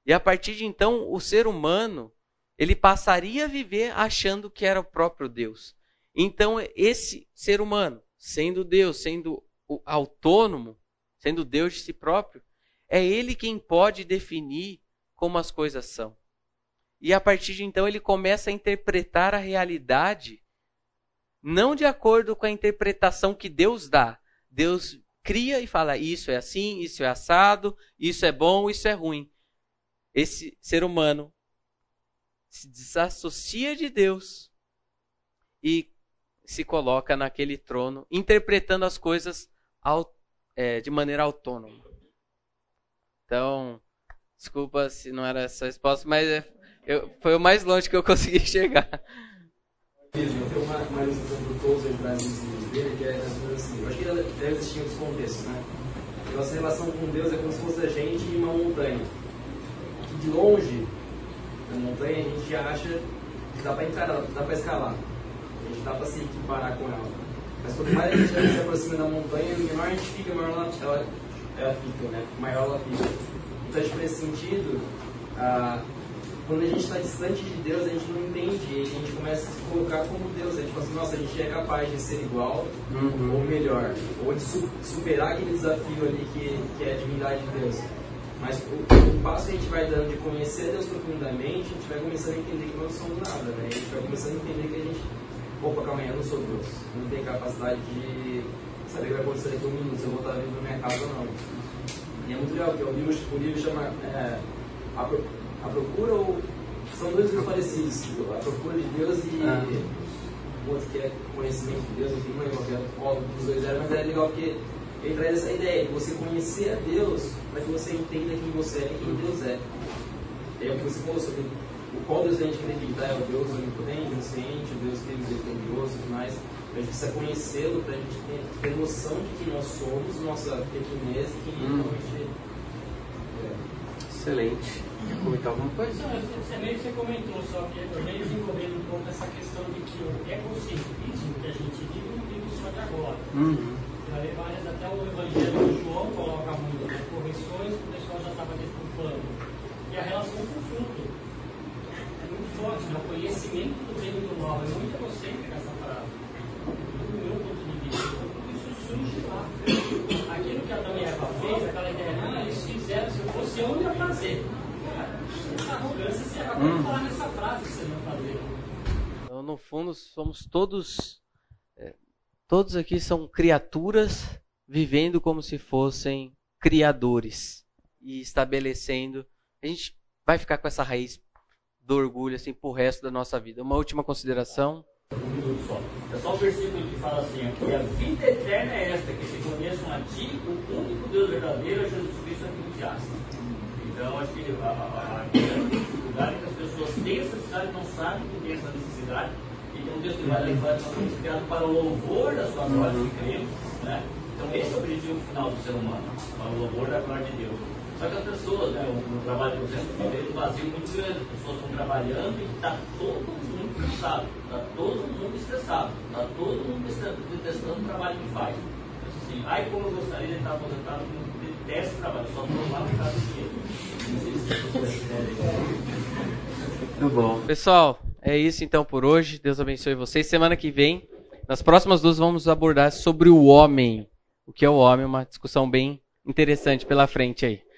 E a partir de então, o ser humano, ele passaria a viver achando que era o próprio Deus. Então, esse ser humano, sendo Deus, sendo autônomo, sendo Deus de si próprio, é ele quem pode definir como as coisas são. E a partir de então ele começa a interpretar a realidade não de acordo com a interpretação que Deus dá. Deus cria e fala: isso é assim, isso é assado, isso é bom, isso é ruim. Esse ser humano se desassocia de Deus e se coloca naquele trono, interpretando as coisas é, de maneira autônoma. Então, desculpa se não era essa resposta, mas é, eu, foi o mais longe que eu consegui chegar. Tem uma, uma ilustração do Tozer dele que é assim: eu acho que deve existir outros contextos, né? Nossa relação com Deus é como se fosse a gente em uma montanha. Que de longe, na montanha, a gente acha que dá para dá para escalar gente dá para se equiparar com ela. Mas quanto mais a gente se aproxima da montanha, menor a gente fica, maior ela, ela, ela fica, né? maior ela fica. Então, tipo, nesse sentido, ah, quando a gente está distante de Deus, a gente não entende, a gente começa a se colocar como Deus. A gente fala assim, nossa, a gente é capaz de ser igual uhum. ou melhor, ou de su superar aquele desafio ali que, que é a divindade de Deus. Mas o, o, passo que a gente vai dando de conhecer Deus profundamente, a gente vai começando a entender que nós somos nada, né? A gente vai começando a entender que a gente opa, calma aí, eu não sou Deus. Eu não tenho capacidade de saber o que vai acontecer daqui a um minuto, se eu vou estar vindo na minha casa ou não. E é muito legal, porque o livro, o livro chama é, a, a Procura ou. São dois livros parecidos, tipo, A Procura de Deus e ah. o outro que é Conhecimento de Deus, enfim, não lembro qual dos dois era, mas é legal porque ele traz essa ideia de você conhecer a Deus para que você entenda quem você é e quem Deus é. É o que você falou sobre qual Deus a gente acredita é o Deus onipotente, onisciente, o Deus que é misericordioso e mais. A gente precisa conhecê-lo para a gente ter, ter, noção de quem nós somos, nossa pequenez e quem hum. realmente é. Excelente. Quer comentar alguma coisa? Não, você meio que você comentou, só que eu venho desenvolvendo um pouco essa questão de que o ecocentrismo que a gente vive não vive só de agora. Uhum. Várias, até o Evangelho de João coloca muito, né? Correções que o pessoal já estava desculpando. E a relação com o fruto forte, né? o conhecimento do reino do mal. É muito egocêntrica essa frase. Do meu ponto de vista, então, isso surge lá. Aquilo que Adão e Eva fez, aquela ideia, ah, eles fizeram, se eu fosse eu, ia fazer. Essa arrogância, você acabou hum. de falar nessa frase que você não fazer. Então, no fundo, somos todos. É, todos aqui são criaturas vivendo como se fossem criadores e estabelecendo. A gente vai ficar com essa raiz do orgulho assim pro resto da nossa vida. Uma última consideração. Um minuto só. É só o versículo que fala assim, que a vida eterna é esta, que se conheçam a ti, o único Deus verdadeiro, a Jesus Cristo a quem enviaste. Então, acho que a, a, a dificuldade é que as pessoas têm essa necessidade, não sabem que tem essa necessidade, e tem um Deus que vai levar somos criados para o louvor da sua glória, que cremos, né? Então, esse é o objetivo final do ser humano, para o louvor da glória de Deus. Só que as pessoas, né, o, trabalho de vocês tem um vazio muito grande. As pessoas estão trabalhando e está todo mundo cansado, está todo mundo estressado, está todo mundo detestando o trabalho que faz. Assim, ai, como eu gostaria de estar aposentado, eu detesto o trabalho, só estou lá por causa do dinheiro. Muito bom. Pessoal, é isso então por hoje. Deus abençoe vocês. Semana que vem, nas próximas duas, vamos abordar sobre o homem. O que é o homem, uma discussão bem interessante pela frente aí.